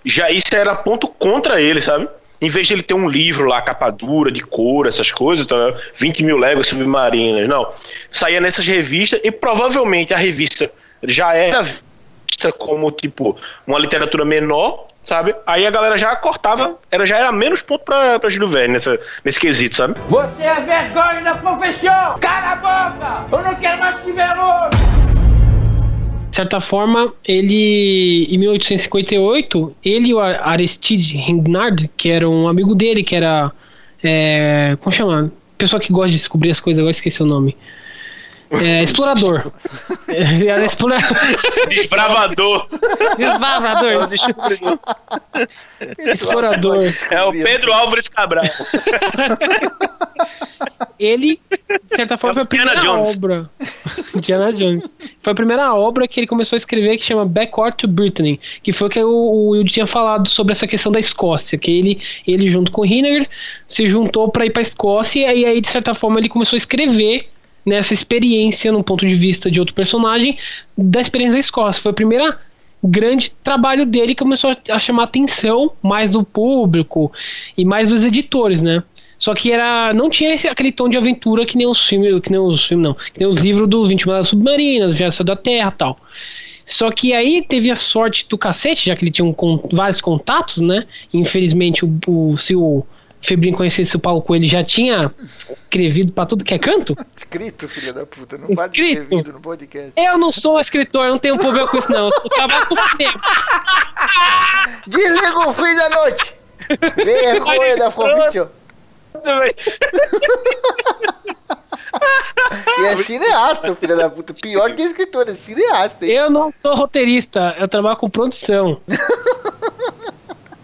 já isso era ponto contra ele, sabe? Em vez de ele ter um livro lá, capa dura, de cor, essas coisas, tá? 20 mil léguas submarinas, não. Saía nessas revistas e provavelmente a revista já era vista como, tipo, uma literatura menor, sabe? Aí a galera já cortava, era, já era menos ponto pra, pra Júlio Verne nessa, nesse quesito, sabe? Você é vergonha da profissão! Cala a boca! Eu não quero mais te ver De certa forma, ele, em 1858, ele e o Aristide Ringnard, que era um amigo dele, que era, é, como chama? Pessoa que gosta de descobrir as coisas, agora esqueci o nome. É, explorador. (laughs) É, era explora... Desbravador. Desbravador. explorador. É o Pedro Álvares Cabral. ele, de certa forma, é foi a primeira Jones. obra. (laughs) Diana Jones. Foi a primeira obra que ele começou a escrever que chama Backward to Brittany, que foi o que o, Will tinha falado sobre essa questão da Escócia, que ele, ele junto com o Hinner se juntou para ir para a Escócia e aí, de certa forma, ele começou a escrever nessa experiência, no ponto de vista de outro personagem, da experiência da Escócia. Foi o primeiro grande trabalho dele que começou a chamar atenção mais do público e mais dos editores, né? Só que era não tinha esse, aquele tom de aventura que nem os filmes, que nem os filmes não, que nem os livros do 20 Malas Submarinas, Gesta da Terra, tal. Só que aí teve a sorte do cacete, já que ele tinha um, vários contatos, né? Infelizmente o, o se o Febrinho conhecesse o Paulo Coelho já tinha escrevido pra tudo que é canto? (laughs) Escrito, filho da puta. Não ter vindo no podcast. Eu não sou escritor, eu não tenho problema com isso, não. Eu trabalho com você. (laughs) Desliga o fim da noite. Vergonha da formiga. e é cineasta, filho da puta. Pior que escritor, é cineasta. Hein? Eu não sou roteirista, eu trabalho com produção. (laughs)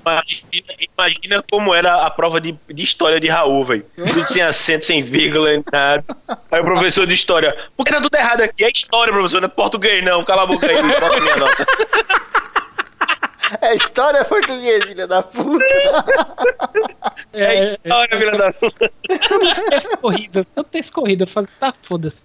Imagina, imagina como era a prova de, de história de Raul, velho. Tudo sem acento, sem vírgula, nada. Aí o professor de história. Por que tá tudo errado aqui? É história, professor, não é português, não. Cala a boca aí, não posso minha nota. É história português, filha da puta. É, isso, hora, filha da puta. teste corrida, todo teste corrida. Eu falei, tá, foda-se.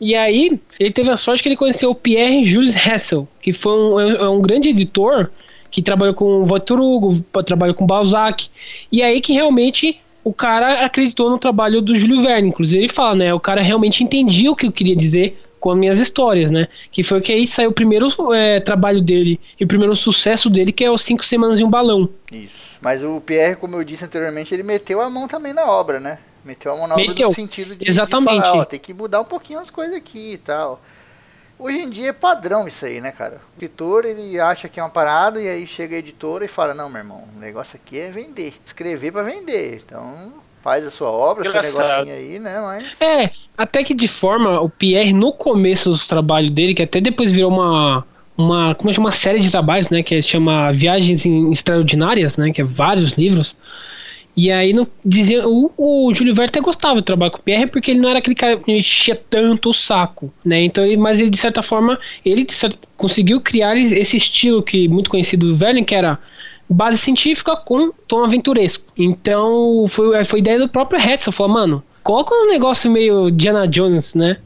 E aí, ele teve a sorte que ele conheceu o Pierre Jules Hessel, que foi um, é um grande editor que trabalhou com Victor Hugo, trabalhou com Balzac. E aí que realmente o cara acreditou no trabalho do Júlio Verne. Inclusive ele fala, né? O cara realmente entendia o que eu queria dizer com as minhas histórias, né? Que foi que aí saiu o primeiro é, trabalho dele e o primeiro sucesso dele, que é os Cinco Semanas em um Balão. Isso. Mas o Pierre, como eu disse anteriormente, ele meteu a mão também na obra, né? Meteu a mão na Meteu. obra no sentido de, Exatamente. de falar, ó, tem que mudar um pouquinho as coisas aqui e tal. Hoje em dia é padrão isso aí, né, cara? O editor, ele acha que é uma parada e aí chega a editora e fala, não, meu irmão, o negócio aqui é vender. Escrever pra vender. Então, faz a sua obra, seu Engraçado. negocinho aí, né, mas... É, até que de forma, o Pierre, no começo do trabalho dele, que até depois virou uma. Uma, como é uma série de trabalhos, né? Que chama Viagens em Extraordinárias, né? Que é vários livros. E aí não dizia, o, o Júlio Verne até gostava de trabalhar com o Pierre porque ele não era aquele cara que enchia tanto o saco, né? Então, ele, mas ele de certa forma, ele certa- conseguiu criar esse estilo que muito conhecido do Verne, que era base científica com tom aventuresco. Então, foi, foi ideia do próprio Hetzel, falou, mano, coloca um negócio meio Diana Jones, né?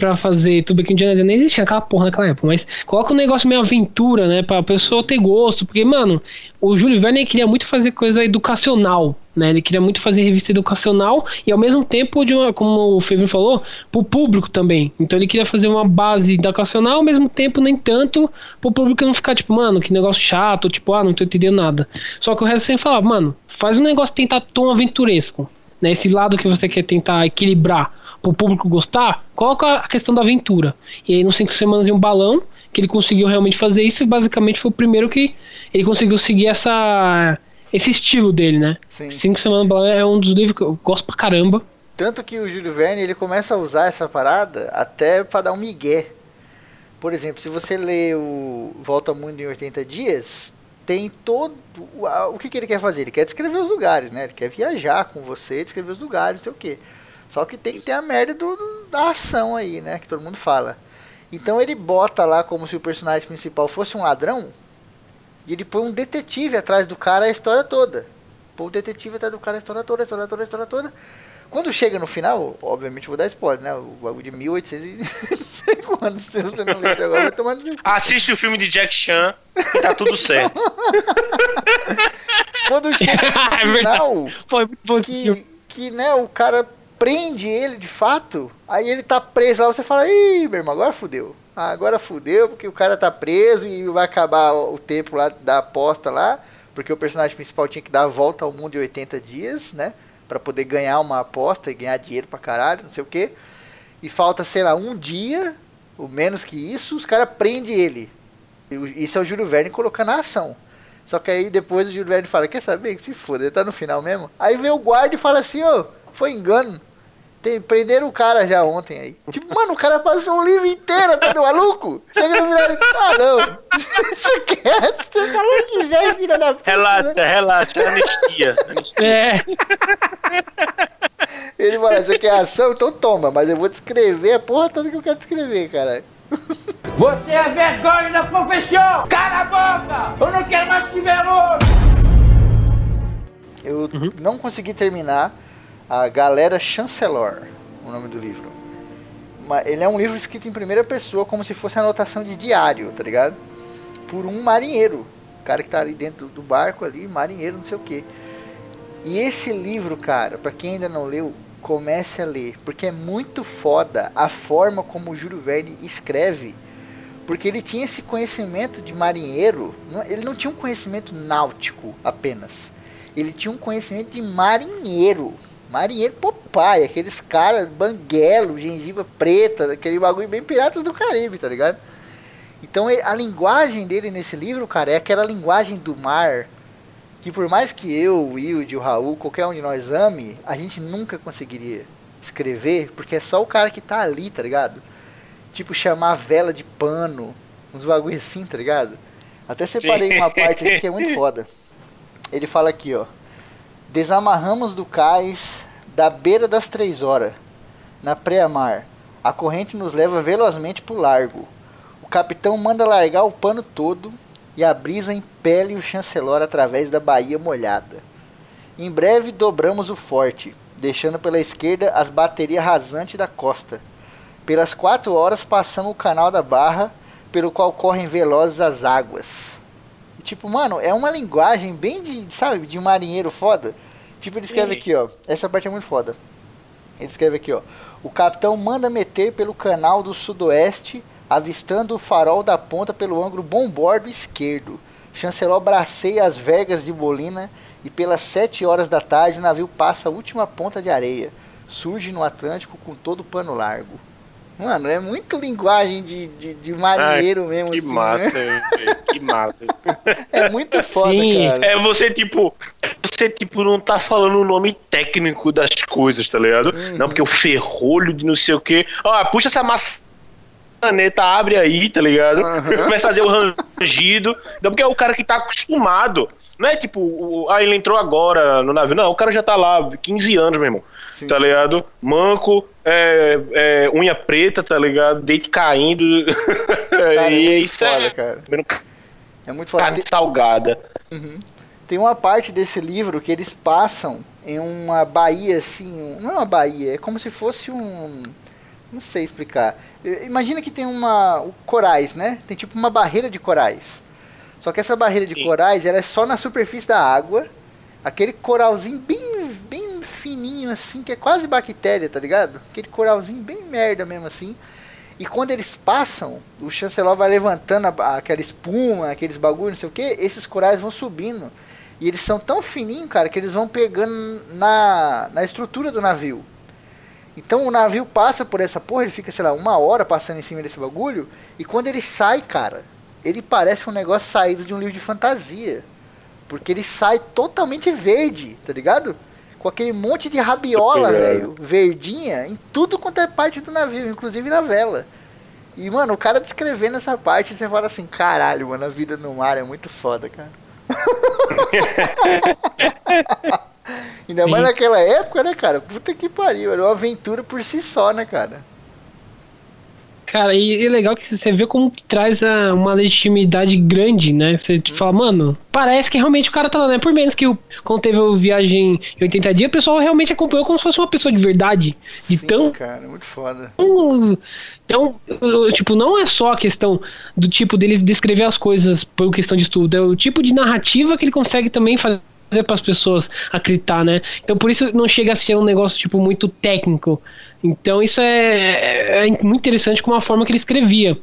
Pra fazer tudo que Indiana Jones nem existia aquela porra naquela época, mas coloca um negócio meio aventura, né? Pra pessoa ter gosto, porque, mano, o Júlio Verne queria muito fazer coisa educacional, né? Ele queria muito fazer revista educacional e ao mesmo tempo, de uma, como o Fevin falou, pro público também. Então ele queria fazer uma base educacional, ao mesmo tempo, nem tanto, pro público não ficar tipo, mano, que negócio chato, tipo, ah, não tô entendendo nada. Só que o resto sempre falava, mano, faz um negócio tentar tom aventuresco, né? Esse lado que você quer tentar equilibrar pro público gostar, coloca a questão da aventura. E aí, nos cinco semanas em um balão, que ele conseguiu realmente fazer isso, e basicamente foi o primeiro que ele conseguiu seguir essa esse estilo dele, né? Sim. Cinco Semanas Balão é um dos livros que eu gosto pra caramba. Tanto que o Júlio Verne ele começa a usar essa parada até pra dar um migué. Por exemplo, se você lê o Volta ao Mundo em 80 Dias, tem todo. o- O que, que ele quer fazer? Ele quer descrever os lugares, né? Ele quer viajar com você, descrever os lugares, não sei o quê. Só que tem que ter a merda do, do- da ação aí, né? Que todo mundo fala. Então ele bota lá como se o personagem principal fosse um ladrão. E ele põe um detetive atrás do cara a história toda. Põe o detetive atrás do cara a história toda, a história toda, a história toda. Quando chega no final, obviamente eu vou dar spoiler, né? O bagulho de 1800 e (laughs) não sei quando, se você não leu até agora, vai tomar no seu. Assiste o filme de Jack Chan e tá tudo certo. (laughs) Quando chega (laughs) É no verdade. final, Foi que, que né, o cara prende ele de fato, aí ele tá preso lá, você fala, ih, meu irmão, agora fudeu. Agora fudeu, porque o cara tá preso e vai acabar o tempo lá da aposta lá, porque o personagem principal tinha que dar a volta ao mundo em 80 dias, né? Pra poder ganhar uma aposta e ganhar dinheiro pra caralho, não sei o que. E falta, sei lá, um dia, ou menos que isso, os caras prendem ele. Isso é o Júlio Verne colocando a ação. Só que aí depois o Júlio Verne fala, quer saber? Que se foda, ele tá no final mesmo. Aí vem o guarda e fala assim, ô, foi engano. Tem, prenderam o cara já ontem aí. Tipo, mano, o cara passou um livro inteiro, tá do maluco? Chega no final e ah não. (laughs) Deixa quieto, você falou que velho, filha da puta. né? Relaxa, relaxa, anistia. anistia. É, Ele fala, você quer ação? Então toma, mas eu vou descrever a porra toda que eu quero descrever, cara. Você é vergonha da profissão! Cala a boca! Eu não quero mais te ver hoje! Eu não consegui terminar a Galera Chancelor, o nome do livro. Ele é um livro escrito em primeira pessoa, como se fosse anotação de diário, tá ligado? Por um marinheiro. O cara que tá ali dentro do barco ali, marinheiro, não sei o que. E esse livro, cara, pra quem ainda não leu, comece a ler, porque é muito foda a forma como o Júlio Verne escreve. Porque ele tinha esse conhecimento de marinheiro, ele não tinha um conhecimento náutico apenas. Ele tinha um conhecimento de marinheiro. Marinheiro Popeye, aqueles caras banguelo, gengiva preta, aquele bagulho bem piratas do Caribe, tá ligado? Então a linguagem dele nesse livro, cara, é aquela linguagem do mar que por mais que eu, o Wilde, o Raul, qualquer um de nós ame, a gente nunca conseguiria escrever, porque é só o cara que tá ali, tá ligado? Tipo, chamar vela de pano, uns bagulho assim, tá ligado? Até separei uma parte aqui que é muito (laughs) foda. Ele fala aqui, ó. Desamarramos do cais da beira das três horas, na pré-mar. A corrente nos leva velozmente pro largo. O capitão manda largar o pano todo e a brisa impele o chancelor através da baía molhada. Em breve dobramos o forte, deixando pela esquerda as baterias rasantes da costa. Pelas quatro horas passamos o canal da Barra, pelo qual correm velozes as águas. E, tipo, mano, é uma linguagem bem de, sabe, de um marinheiro foda. Tipo, ele escreve Sim. aqui, ó. Essa parte é muito foda. Ele escreve aqui, ó. O capitão manda meter pelo canal do sudoeste, avistando o farol da ponta pelo ângulo bombordo esquerdo. Chancelor braceia as vergas de Bolina e pelas sete horas da tarde o navio passa a última ponta de areia. Surge no Atlântico com todo o pano largo. Mano, é muito linguagem de, de, de marinheiro mesmo, Que assim, massa, né? que massa. (laughs) É muito foda, Sim. cara. É você, tipo, você, tipo, não tá falando o nome técnico das coisas, tá ligado? Uhum. Não, porque o ferrolho de não sei o quê. Ó, puxa essa maçaneta, abre aí, tá ligado? Uhum. Vai fazer o rangido. Não, porque é o cara que tá acostumado. Não é tipo, o- ah, ele entrou agora no navio. Não, o cara já tá lá 15 anos, meu irmão. Sim. Tá ligado? Manco, é, é, unha preta, tá ligado? Dente caindo. Cara, (laughs) é e muito isso foda, é. cara. É muito foda. Carne salgada. Tem uma parte desse livro que eles passam em uma baía assim, não é uma baía, é como se fosse um, não sei explicar. Imagina que tem uma corais, né? Tem tipo uma barreira de corais. Só que essa barreira de Sim. corais, ela é só na superfície da água. Aquele coralzinho bem bem fininho assim, que é quase bactéria, tá ligado? Aquele coralzinho bem merda mesmo assim. E quando eles passam, o chancelor vai levantando a- aquela espuma, aqueles bagulho, não sei o que, esses corais vão subindo. E eles são tão fininhos, cara, que eles vão pegando na, na estrutura do navio. Então o navio passa por essa porra, ele fica, sei lá, uma hora passando em cima desse bagulho. E quando ele sai, cara, ele parece um negócio saído de um livro de fantasia. Porque ele sai totalmente verde, tá ligado? Com aquele monte de rabiola, velho, verdinha, em tudo quanto é parte do navio, inclusive na vela. E, mano, o cara descrevendo essa parte, você fala assim, caralho, mano, a vida no mar é muito foda, cara. (laughs) Ainda mais Sim. naquela época, né, cara? Puta que pariu, era uma aventura por si só, né, cara? Cara, e é legal que você vê como que traz a- uma legitimidade grande, né? Você tipo, fala, mano, parece que realmente o cara tá lá, né? Por menos que o, quando teve o viagem em 80 dias, o pessoal realmente acompanhou como se fosse uma pessoa de verdade. De Sim, tão cara, muito foda. então, tipo, não é só a questão do tipo dele descrever as coisas por questão de estudo, é o tipo de narrativa que ele consegue também fazer para as pessoas acreditar, né? Então, por isso não chega a ser um negócio tipo muito técnico. Então, isso é, é muito interessante com a forma que ele escrevia.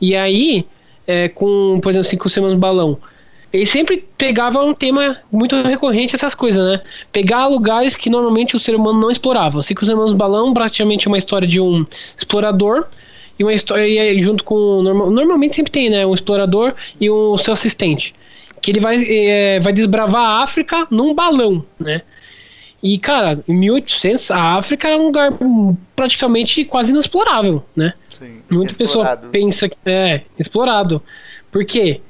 E aí, é, com, por exemplo, Cinco Semanas no Balão, ele sempre pegava um tema muito recorrente essas coisas, né? Pegar lugares que normalmente o ser humano não explorava. Cinco Semanas no Balão, praticamente uma história de um explorador e uma história junto com norma- normalmente sempre tem, né, um explorador e o seu assistente, que ele vai é, vai desbravar a África num balão, né? E cara, em 1800 a África era um lugar praticamente quase inexplorável, né? Sim. Muita pessoa explorado. pensa que é explorado. Por quê?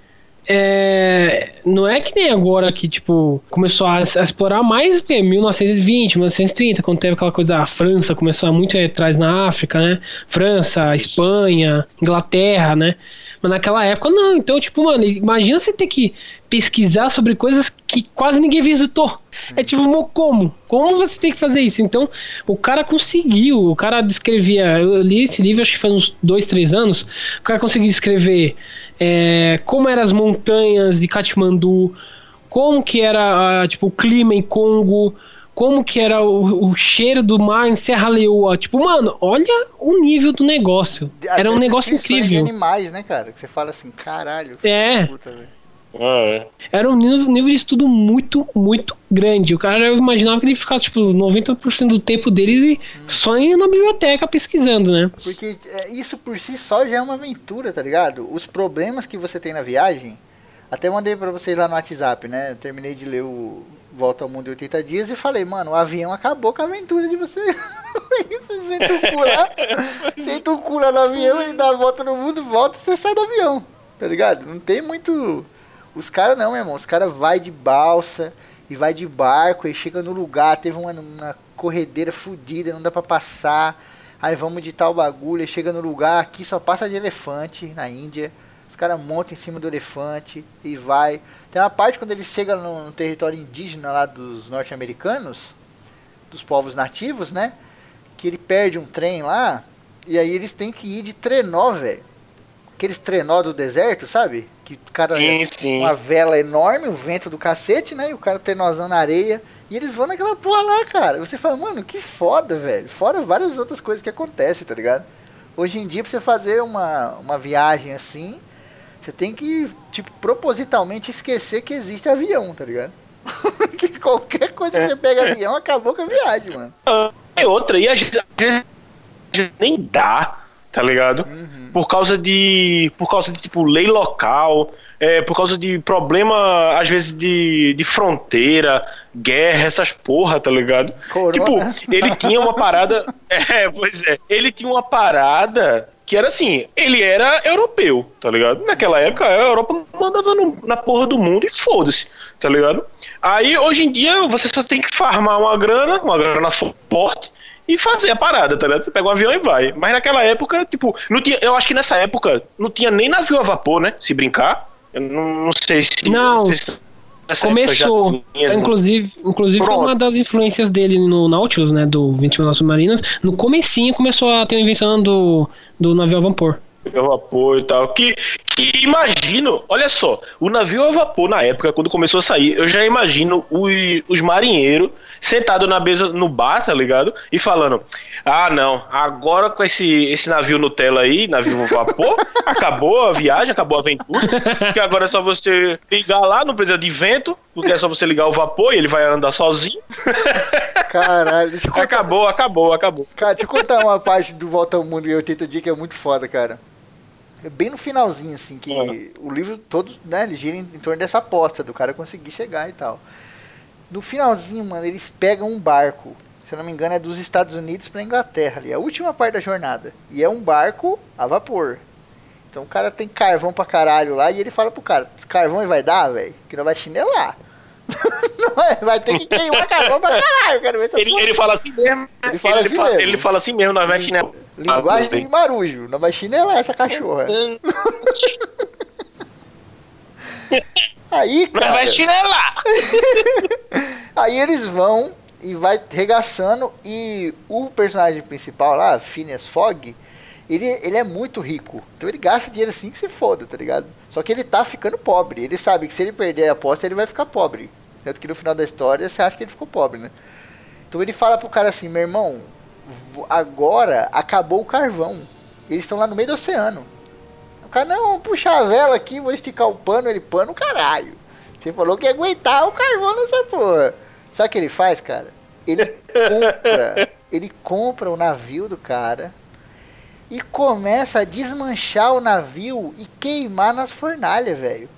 É, não é que nem agora que, tipo, começou a, a explorar mais em 1920, 1930, quando teve aquela coisa da França, começou a muito atrás na África, né? França, Espanha, Inglaterra, né? Mas naquela época não. Então, tipo, mano, imagina você ter que pesquisar sobre coisas que quase ninguém visitou. É tipo, mo- como? Como você tem que fazer isso? Então, o cara conseguiu, o cara descrevia. Eu li esse livro, acho que faz uns dois, três anos. O cara conseguiu escrever é, como eram as montanhas de Katmandu, como que era ah, tipo, o clima em Congo, como que era o, o cheiro do mar em Serra Leoa. Tipo, mano, olha o nível do negócio. Até Era um negócio incrível. de animais, né, cara? Que você fala assim, caralho. É. Puta, velho. Ah, é. Era um nível, nível de estudo muito, muito grande. O cara eu imaginava que ele ficava, tipo, 90% do tempo dele só indo na biblioteca pesquisando, né? Porque é, isso por si só já é uma aventura, tá ligado? Os problemas que você tem na viagem. Até mandei pra vocês lá no WhatsApp, né? Eu terminei de ler o Volta ao Mundo em 80 Dias e falei, mano, o avião acabou com a aventura de você. (laughs) senta o cu lá, (laughs) senta o cu lá no avião, ele dá a volta no mundo, volta e você sai do avião, tá ligado? Não tem muito. Os caras não, meu irmão. Os caras vai de balsa e vai de barco e chega no lugar, teve uma, uma corredeira fodida, não dá pra passar. Aí vamos de tal bagulho, aí chega no lugar, aqui só passa de elefante na Índia. Os caras montam em cima do elefante e vai. Tem uma parte quando eles chegam no, no território indígena lá dos norte-americanos, dos povos nativos, né? Que ele perde um trem lá e aí eles têm que ir de trenó, velho. Aqueles trenó do deserto, sabe? Que o cara Sim, sim. uma vela enorme, o vento do cacete, né? E o cara trenozando na areia. E eles vão naquela porra lá, cara. Você fala, mano, que foda, velho. Fora várias outras coisas que acontecem, tá ligado? Hoje em dia, pra você fazer uma, uma viagem assim, você tem que, tipo, propositalmente esquecer que existe avião, tá ligado? (laughs) que qualquer coisa que você pega avião, acabou com a viagem, mano. E outra, e a gente, a gente nem dá, tá ligado? Uhum. Por causa de. Por causa de, tipo, lei local, é, por causa de problema, às vezes, de, de fronteira, guerra, essas porra, tá ligado? Corona. Tipo, ele tinha uma parada. (laughs) É, pois é. Ele tinha uma parada que era assim, ele era europeu, tá ligado? Naquela época a Europa mandava no- na porra do mundo e foda-se, tá ligado? Aí hoje em dia você só tem que farmar uma grana, uma grana forte e fazer a parada, tá ligado? Você pega um avião e vai. Mas naquela época, tipo, não tinha, eu acho que nessa época não tinha nem navio a vapor, né? Se brincar. Eu não, não sei se. Não, sei se já Começou, tinha, né? inclusive, inclusive Pronto. uma das influências dele no Nautilus, né, do 21 Nossas Submarinas. No comecinho começou a ter uma invenção do, do navio a vapor. a vapor e tal. Que, que imagino, olha só, o navio a vapor na época, quando começou a sair, eu já imagino os, os marinheiros sentados na mesa no bar, tá ligado? E falando: Ah, não, agora com esse, esse navio Nutella aí, navio vapor, (laughs) acabou a viagem, acabou a aventura. Porque agora é só você ligar lá, não precisa de vento, porque é só você ligar o vapor e ele vai andar sozinho. (laughs) Caralho, deixa eu contar, Acabou, acabou, acabou. cara, deixa eu contar uma parte do Volta ao Mundo em 80 dias que é muito foda, cara. É bem no finalzinho, assim, que Uhum. o livro todo, né, ele gira em, em torno dessa aposta, do cara conseguir chegar e tal. No finalzinho, mano, eles pegam um barco, se eu não me engano é dos Estados Unidos pra Inglaterra ali, é a última parte da jornada. E é um barco a vapor. Então o cara tem carvão pra caralho lá e ele fala pro cara, esse carvão ele vai dar, velho? Que não vai chinelar. (laughs) não vai, ter que queimar carvão pra caralho, eu quero ver essa Ele, ele fala assim mesmo. Ele fala assim fala, mesmo. ele fala assim mesmo, nós vai chinelar. Linguagem Ah, de marujo, não vai chinelar essa cachorra. (laughs) Aí, cara, vai chinelar. (laughs) aí eles vão e vai regaçando e o personagem principal lá, Phineas Fogg, ele, ele é muito rico. Então ele gasta dinheiro assim que se foda, tá ligado? Só que ele tá ficando pobre. Ele sabe que se ele perder a aposta, ele vai ficar pobre. Tanto que no final da história você acha que ele ficou pobre, né? Então ele fala pro cara assim, meu irmão, agora acabou o carvão. Eles estão lá no meio do oceano. Cara, não, vamos puxar a vela aqui, vou esticar o pano, ele pano, caralho. Você falou que ia aguentar o carvão nessa porra. Sabe o que ele faz, cara? Ele compra, (laughs) ele compra o navio do cara e começa a desmanchar o navio e queimar nas fornalhas, velho.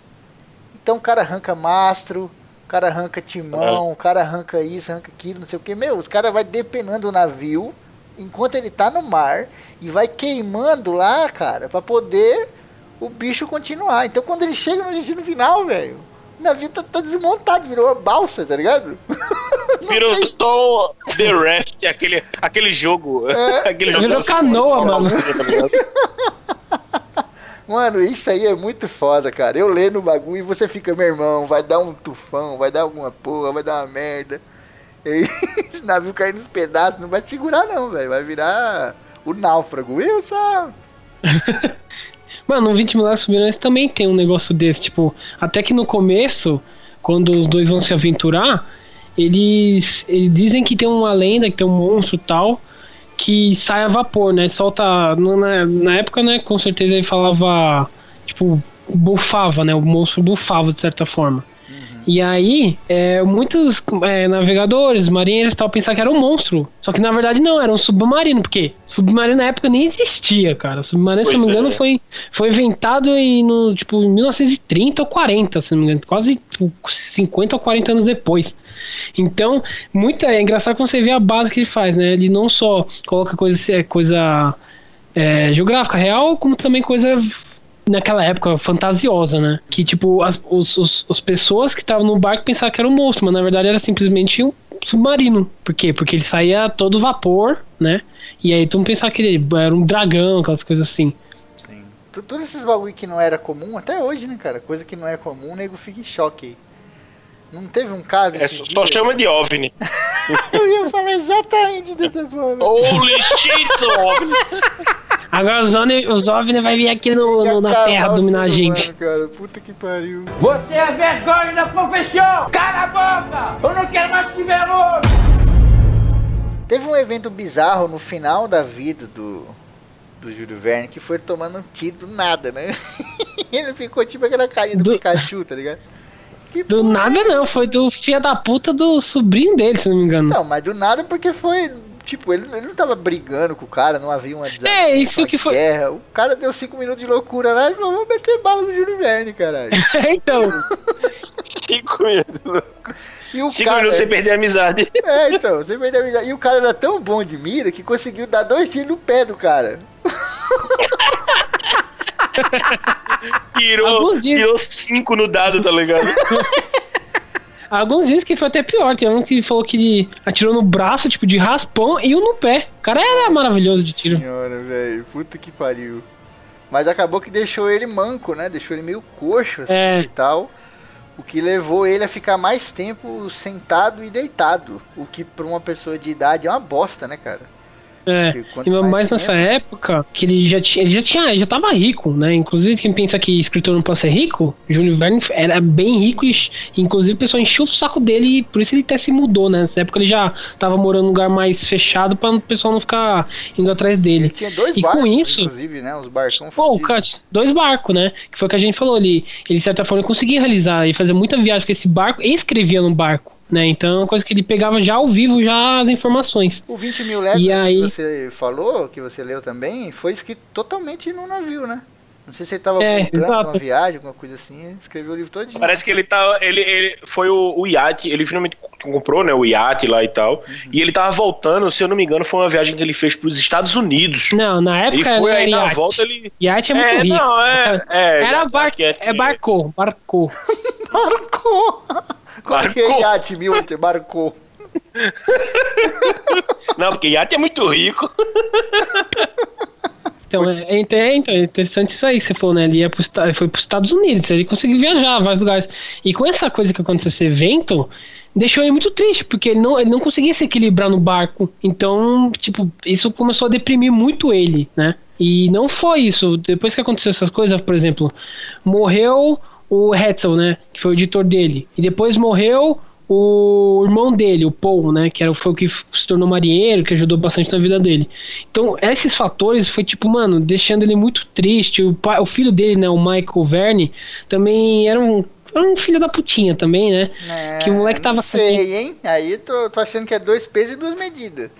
Então o cara arranca mastro, o cara arranca timão, o cara arranca isso, arranca aquilo, não sei o que. Meu, os caras vai depenando o navio enquanto ele tá no mar e vai queimando lá, cara, pra poder o bicho continuar. Então quando ele chega no destino final, velho, o navio tá, tá desmontado, virou uma balsa, tá ligado? (laughs) Virou só The Raft, aquele, aquele jogo. É. (laughs) aquele jogo Virou canoa, mano. tá ligado? (laughs) Mano, isso aí é muito foda, cara. Eu lendo o bagulho e você fica, meu irmão, vai dar um tufão, vai dar alguma porra, vai dar uma merda. E esse navio cair nos pedaços não vai te segurar não, velho. Vai virar o náufrago. Wilson! Mano, no 20 mil Lágrimas Submarinas também tem um negócio desse, tipo, até que no começo, quando os dois vão se aventurar, eles, eles dizem que tem uma lenda, que tem um monstro tal, que sai a vapor, né? Solta. Na, na época, né, com certeza ele falava. Tipo, bufava, né? O monstro bufava de certa forma. E aí, é, muitos é, navegadores, marinheiros e tal, pensavam que era um monstro. Só que na verdade não, era um submarino, porque submarino na época nem existia, cara. Submarino, se não me Pois é. engano, foi, foi inventado em, no, tipo, em 1930 ou 40, se não me engano. Quase tipo, 50 ou 40 anos depois. Então, muita, é engraçado quando você vê a base que ele faz, né? Ele não só coloca coisa, coisa é, geográfica real, como também coisa naquela época fantasiosa, né? Que tipo, as os, os, as pessoas que estavam no barco pensavam que era um monstro, mas na verdade era simplesmente um submarino. Por quê? Porque ele saía a todo vapor, né? E aí tu não pensava que ele era um dragão, aquelas coisas assim. Sim. Todos esses bagulho que não era comum, até hoje, né, cara? Coisa que não é comum, o nego fica em choque aí. Não teve um caso É, só dias? chama de OVNI. (laughs) Eu ia falar exatamente dessa forma. Holy shit, OVNI. (laughs) Agora os OVNI, os OVNI vai vir aqui no, no- na Terra dominar a gente. humano, cara. Puta que pariu. Você é vergonha da profissão! Cala a boca! Eu não quero mais te ver hoje! Teve um evento bizarro no final da vida do, do Júlio Verne que foi tomando um tiro do nada, né? (laughs) Ele ficou tipo aquela carinha do, Do- Pikachu, tá ligado? Que Do porra nada não, foi do filho da puta do sobrinho dele, se não me engano. Não, mas do nada porque foi. Tipo, ele, ele não tava brigando com o cara, não havia uma desavença, É, isso uma que foi- guerra. O cara deu 5 minutos de loucura lá e falou, vamos meter bala no Júlio Verne, caralho. (laughs) então, Cinco minutos. E o Cinco cara. minutos sem perder a amizade. É, então, você perdeu a amizade. E o cara era tão bom de mira que conseguiu dar dois tiros no pé do cara. Tirou, tirou cinco no dado, tá ligado? (laughs) alguns dizem que foi até pior. Tem um que falou que ele atirou no braço, tipo, de raspão e um no pé. O cara era maravilhoso de tiro. Senhora, velho. Puta que pariu. Mas acabou que deixou ele manco, né? Deixou ele meio coxo assim É. e tal. O que levou ele a ficar mais tempo sentado e deitado. O que pra uma pessoa de idade é uma bosta, né, cara? É. Quanto E mais, mais nessa tempo- época, que ele já tinha, ele já tinha, ele já tava rico, né? Inclusive, quem pensa que escritor não pode ser rico, Júlio Verne era bem rico e, inclusive, o pessoal encheu o saco dele e por isso ele até se mudou, né? Nessa época ele já tava morando num lugar mais fechado pra o pessoal não ficar indo atrás Ele dele. tinha dois E com barcos, isso- inclusive, né? Os barcos Pô, o cara, tinha dois barcos, né? Que foi o que a gente falou ali. Ele, de certa forma, conseguia realizar e fazer muita viagem com esse barco e escrevia no barco, né? Então, é uma coisa que ele pegava já ao vivo, já as informações. O 20 mil léguas E aí- que você falou, que você leu também, foi escrito totalmente num navio, né? Não sei se ele tava É, exato. uma viagem, alguma coisa assim, ele escreveu o livro todinho. Parece que ele tá. Ele, ele foi o, o iate, ele finalmente comprou, né? O iate lá e tal. E ele tava voltando, se eu não me engano, foi uma viagem que ele fez pros Estados Unidos. Não, na Ele época foi era aí na iate. volta ele. Iate é muito É, rico. não, é. é Era barco, é barco, barco. (laughs) Como que é iate, Milton? Barcou. (laughs) Não, porque iate é muito rico. Então é, é, é, é interessante isso aí que você falou, né? Ele ia pro, foi pros Estados Unidos, ele conseguiu viajar a vários lugares. E com essa coisa que aconteceu, esse evento, deixou ele muito triste, porque ele não, ele não conseguia se equilibrar no barco. Então, tipo, isso começou a deprimir muito ele, né? E não foi isso. Depois que aconteceu essas coisas, por exemplo, morreu o Hetzel, né? Que foi o editor dele. E depois morreu o irmão dele, o Paul, né? Que era, foi o que se tornou marinheiro, que ajudou bastante na vida dele. Então, esses fatores foi tipo, mano, deixando ele muito triste. O, pai, o filho dele, né? O Michael Verne, também era um, era um filho da putinha também, né? É, Que o moleque tava Não sei, hein? Aí tô, tô achando que é dois pesos e duas medidas.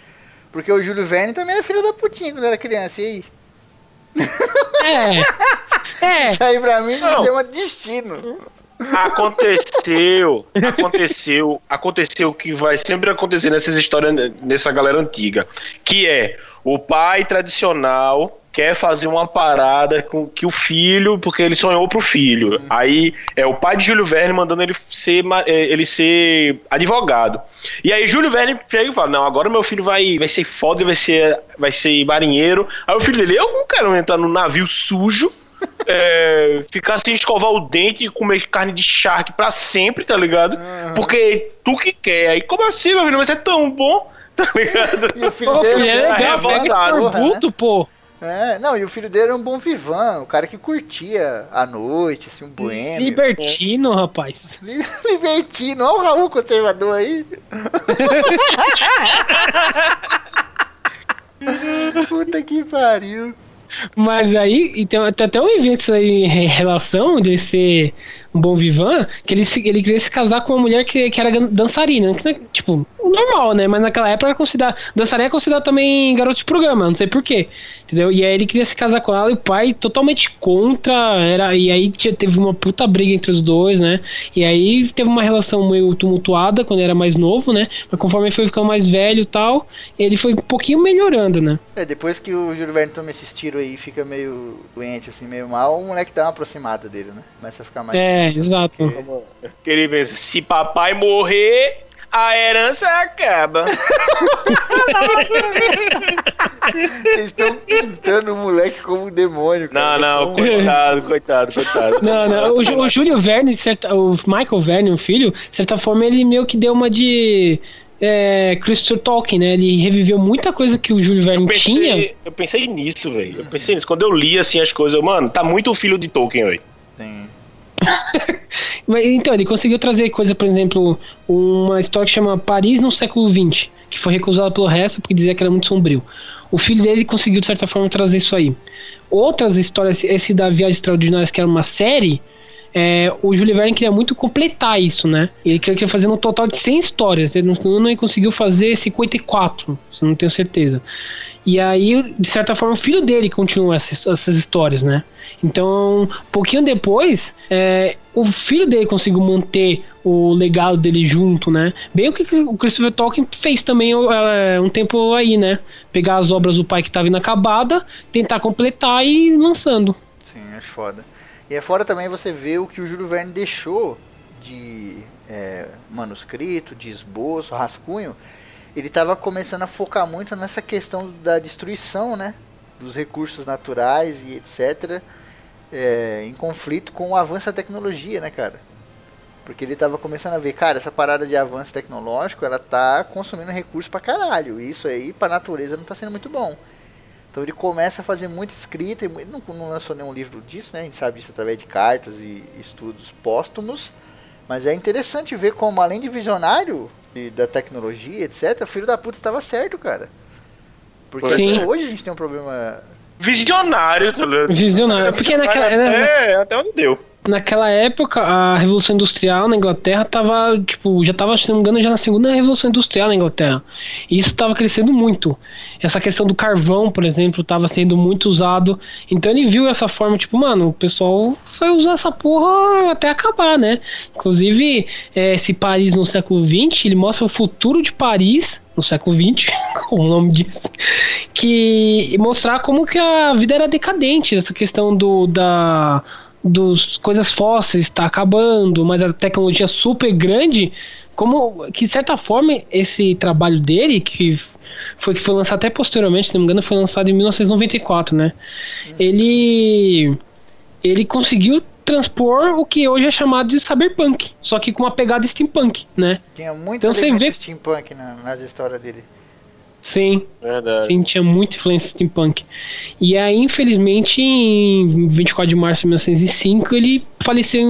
Porque o Júlio Verne também era filho da putinha quando era criança. E aí? É. É. Isso aí pra mim se Não. chama destino. Aconteceu, aconteceu, aconteceu o que vai sempre acontecer nessas histórias, nessa galera antiga, que é o pai tradicional quer fazer uma parada com que o filho, porque ele sonhou pro filho. Aí é o pai de Júlio Verne mandando ele ser, eh, ele ser advogado. E aí Júlio Verne chega e fala: "Não, agora meu filho vai, vai ser foda, vai ser vai ser marinheiro". Aí o filho dele: "Eu não quero entrar no navio sujo". (laughs) é, ficar sem escovar o dente e comer carne de charque pra sempre, tá ligado? Porque tu que quer. Aí, como assim, meu filho? Vai ser tão bom, (laughs) tá ligado? E o filho Pô, dele é era um legal, bom pega esse vivan, né? produto, pô. É, não, e o filho dele era um bom vivan, o cara que curtia a noite, assim, um boêmio. Libertino, rapaz. Li- (laughs) Libertino, olha o Raul conservador aí. (laughs) Puta que pariu. Mas aí, e tem, até um evento aí em relação de ser um bom vivan, que ele, se- ele queria se casar com uma mulher que, que era dançarina. que, né, tipo, normal, né? Mas naquela época era considerado. Dançarina é considerado também garoto de programa, não sei porquê. Entendeu? E aí ele queria se casar com ela e o pai totalmente contra. Era, e aí tinha- teve uma puta briga entre os dois, né? E aí teve uma relação meio tumultuada quando era mais novo, né? Mas conforme ele foi ficando mais velho e tal, ele foi um pouquinho melhorando, né? É, depois que o Júlio Verne toma esses tiros aí e fica meio doente, assim, meio mal, o moleque dá uma aproximada dele, né? Começa a ficar mais. É, exato. Que ele pensa, se papai morrer, a herança acaba. Vocês estão pintando o moleque como um demônio. Não, cara. não, são- coitado, coitado, coitado. Não, não. O, o Júlio Verne, certa- o Michael Verne, o filho, de certa forma, ele meio que deu uma de. É, Christopher Tolkien, né? Ele reviveu muita coisa que o Júlio Verne Eu tinha. pensei, eu pensei nisso, velho. Eu pensei nisso. Quando eu li assim as coisas, eu, mano, tá muito o filho de Tolkien, velho. Sim. (laughs) Então, ele conseguiu trazer coisa, por exemplo, uma história que chama Paris no século XX, que foi recusada pelo resto porque dizia que era muito sombrio. O filho dele conseguiu, de certa forma, trazer isso aí. Outras histórias, esse da Viagem Extraordinária, que era uma série, é, o Júlio Verne queria muito completar isso, né? Ele queria fazer um total de 100 histórias. Ele não, não conseguiu fazer 54, se não tenho certeza. E aí, de certa forma, o filho dele continua essas, essas histórias, né? Então, um pouquinho depois, é, o filho dele conseguiu manter o legado dele junto, né? Bem o que o Christopher Tolkien fez também é, um tempo aí, né? Pegar as obras do pai que estava inacabada, tentar completar e ir lançando. Sim, acho foda. E é fora também você ver o que o Júlio Verne deixou de é, manuscrito, de esboço, rascunho. Ele estava começando a focar muito nessa questão da destruição, né? Dos recursos naturais e etc. é, em conflito com o avanço da tecnologia, né, cara? Porque ele estava começando a ver, cara, essa parada de avanço tecnológico, ela tá consumindo recursos pra caralho. Isso aí pra natureza não tá sendo muito bom. Então ele começa a fazer muita escrita, e não, não lançou nenhum livro disso, né? A gente sabe isso através de cartas e estudos póstumos. Mas é interessante ver como, além de visionário e da tecnologia, etc., o filho da puta tava certo, cara. Porque Sim. hoje a gente tem um problema. Visionário, tá ligado? Visionário, porque naquela- até, até onde deu. Naquela época, a Revolução Industrial na Inglaterra tava, tipo, já tava, se não me engano, já na segunda Revolução Industrial na Inglaterra. E isso tava crescendo muito. Essa questão do carvão, por exemplo, tava sendo muito usado. Então ele viu essa forma, tipo, mano, o pessoal vai usar essa porra até acabar, né? Inclusive, é, esse Paris no século XX, ele mostra o futuro de Paris no século XX, (laughs) como o nome diz, que mostrar como que a vida era decadente, essa questão do da dos coisas fósseis está acabando, mas a tecnologia é super grande, como que de certa forma esse trabalho dele que foi que foi lançado até posteriormente, se não me engano, foi lançado em 1994, né? Ele ele conseguiu transpor o que hoje é chamado de cyberpunk, só que com uma pegada steampunk, né? Tinha muito Então você vê- steampunk na- nas histórias dele. Sim, Verdade. Sim, tinha muita influência steampunk. E aí, infelizmente, em 24 de março de 1905, ele faleceu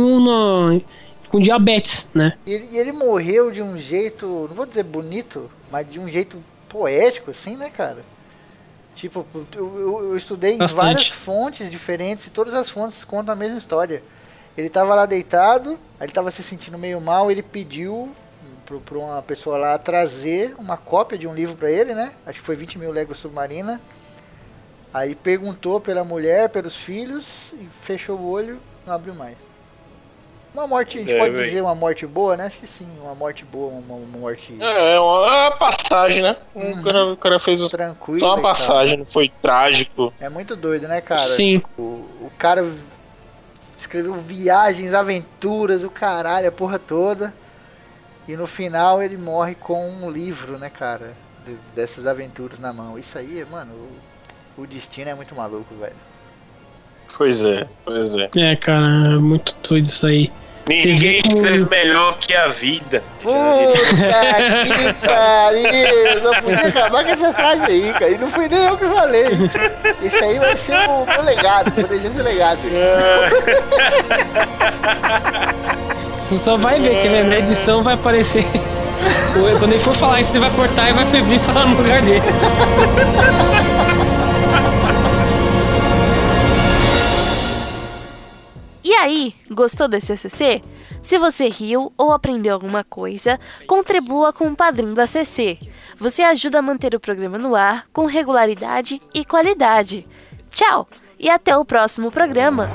com diabetes, né? E ele, ele morreu de um jeito, não vou dizer bonito, mas de um jeito poético, assim, né, cara? Tipo, eu, eu- eu estudei em Bastante. várias fontes diferentes e todas as fontes contam a mesma história. Ele tava lá deitado, ele tava se sentindo meio mal, ele pediu pra uma pessoa lá trazer uma cópia de um livro pra ele, né? Acho que foi 20 mil léguas submarina. Aí perguntou pela mulher, pelos filhos, e fechou o olho, não abriu mais. Uma morte, a gente É, pode véi. dizer uma morte boa, né? Acho que sim, uma morte boa, uma, uma morte É, é uma, é uma passagem, né? Uhum. O, cara, o cara fez o- tranquila. só uma passagem, não foi trágico. É muito doido, né, cara? Sim. O, o cara escreveu viagens, aventuras, o caralho, a porra toda. E no final ele morre com um livro, né, cara? de- dessas aventuras na mão. Isso aí, mano, o, o destino é muito maluco, velho. Pois é, pois é. É, cara, é muito doido isso aí. Ninguém escreve melhor que a vida. Puta (laughs) que pariu! Só podia acabar com essa frase aí, cara. E não fui nem eu que falei. Isso aí vai ser o meu legado. Vou deixar esse legado. (laughs) Você só vai ver que na edição vai aparecer. Quando ele for falar isso, você vai cortar e vai e falar no lugar dele. E aí, gostou desse ACC? Se você riu ou aprendeu alguma coisa, contribua com o padrinho do ACC. Você ajuda a manter o programa no ar com regularidade e qualidade. Tchau e até o próximo programa.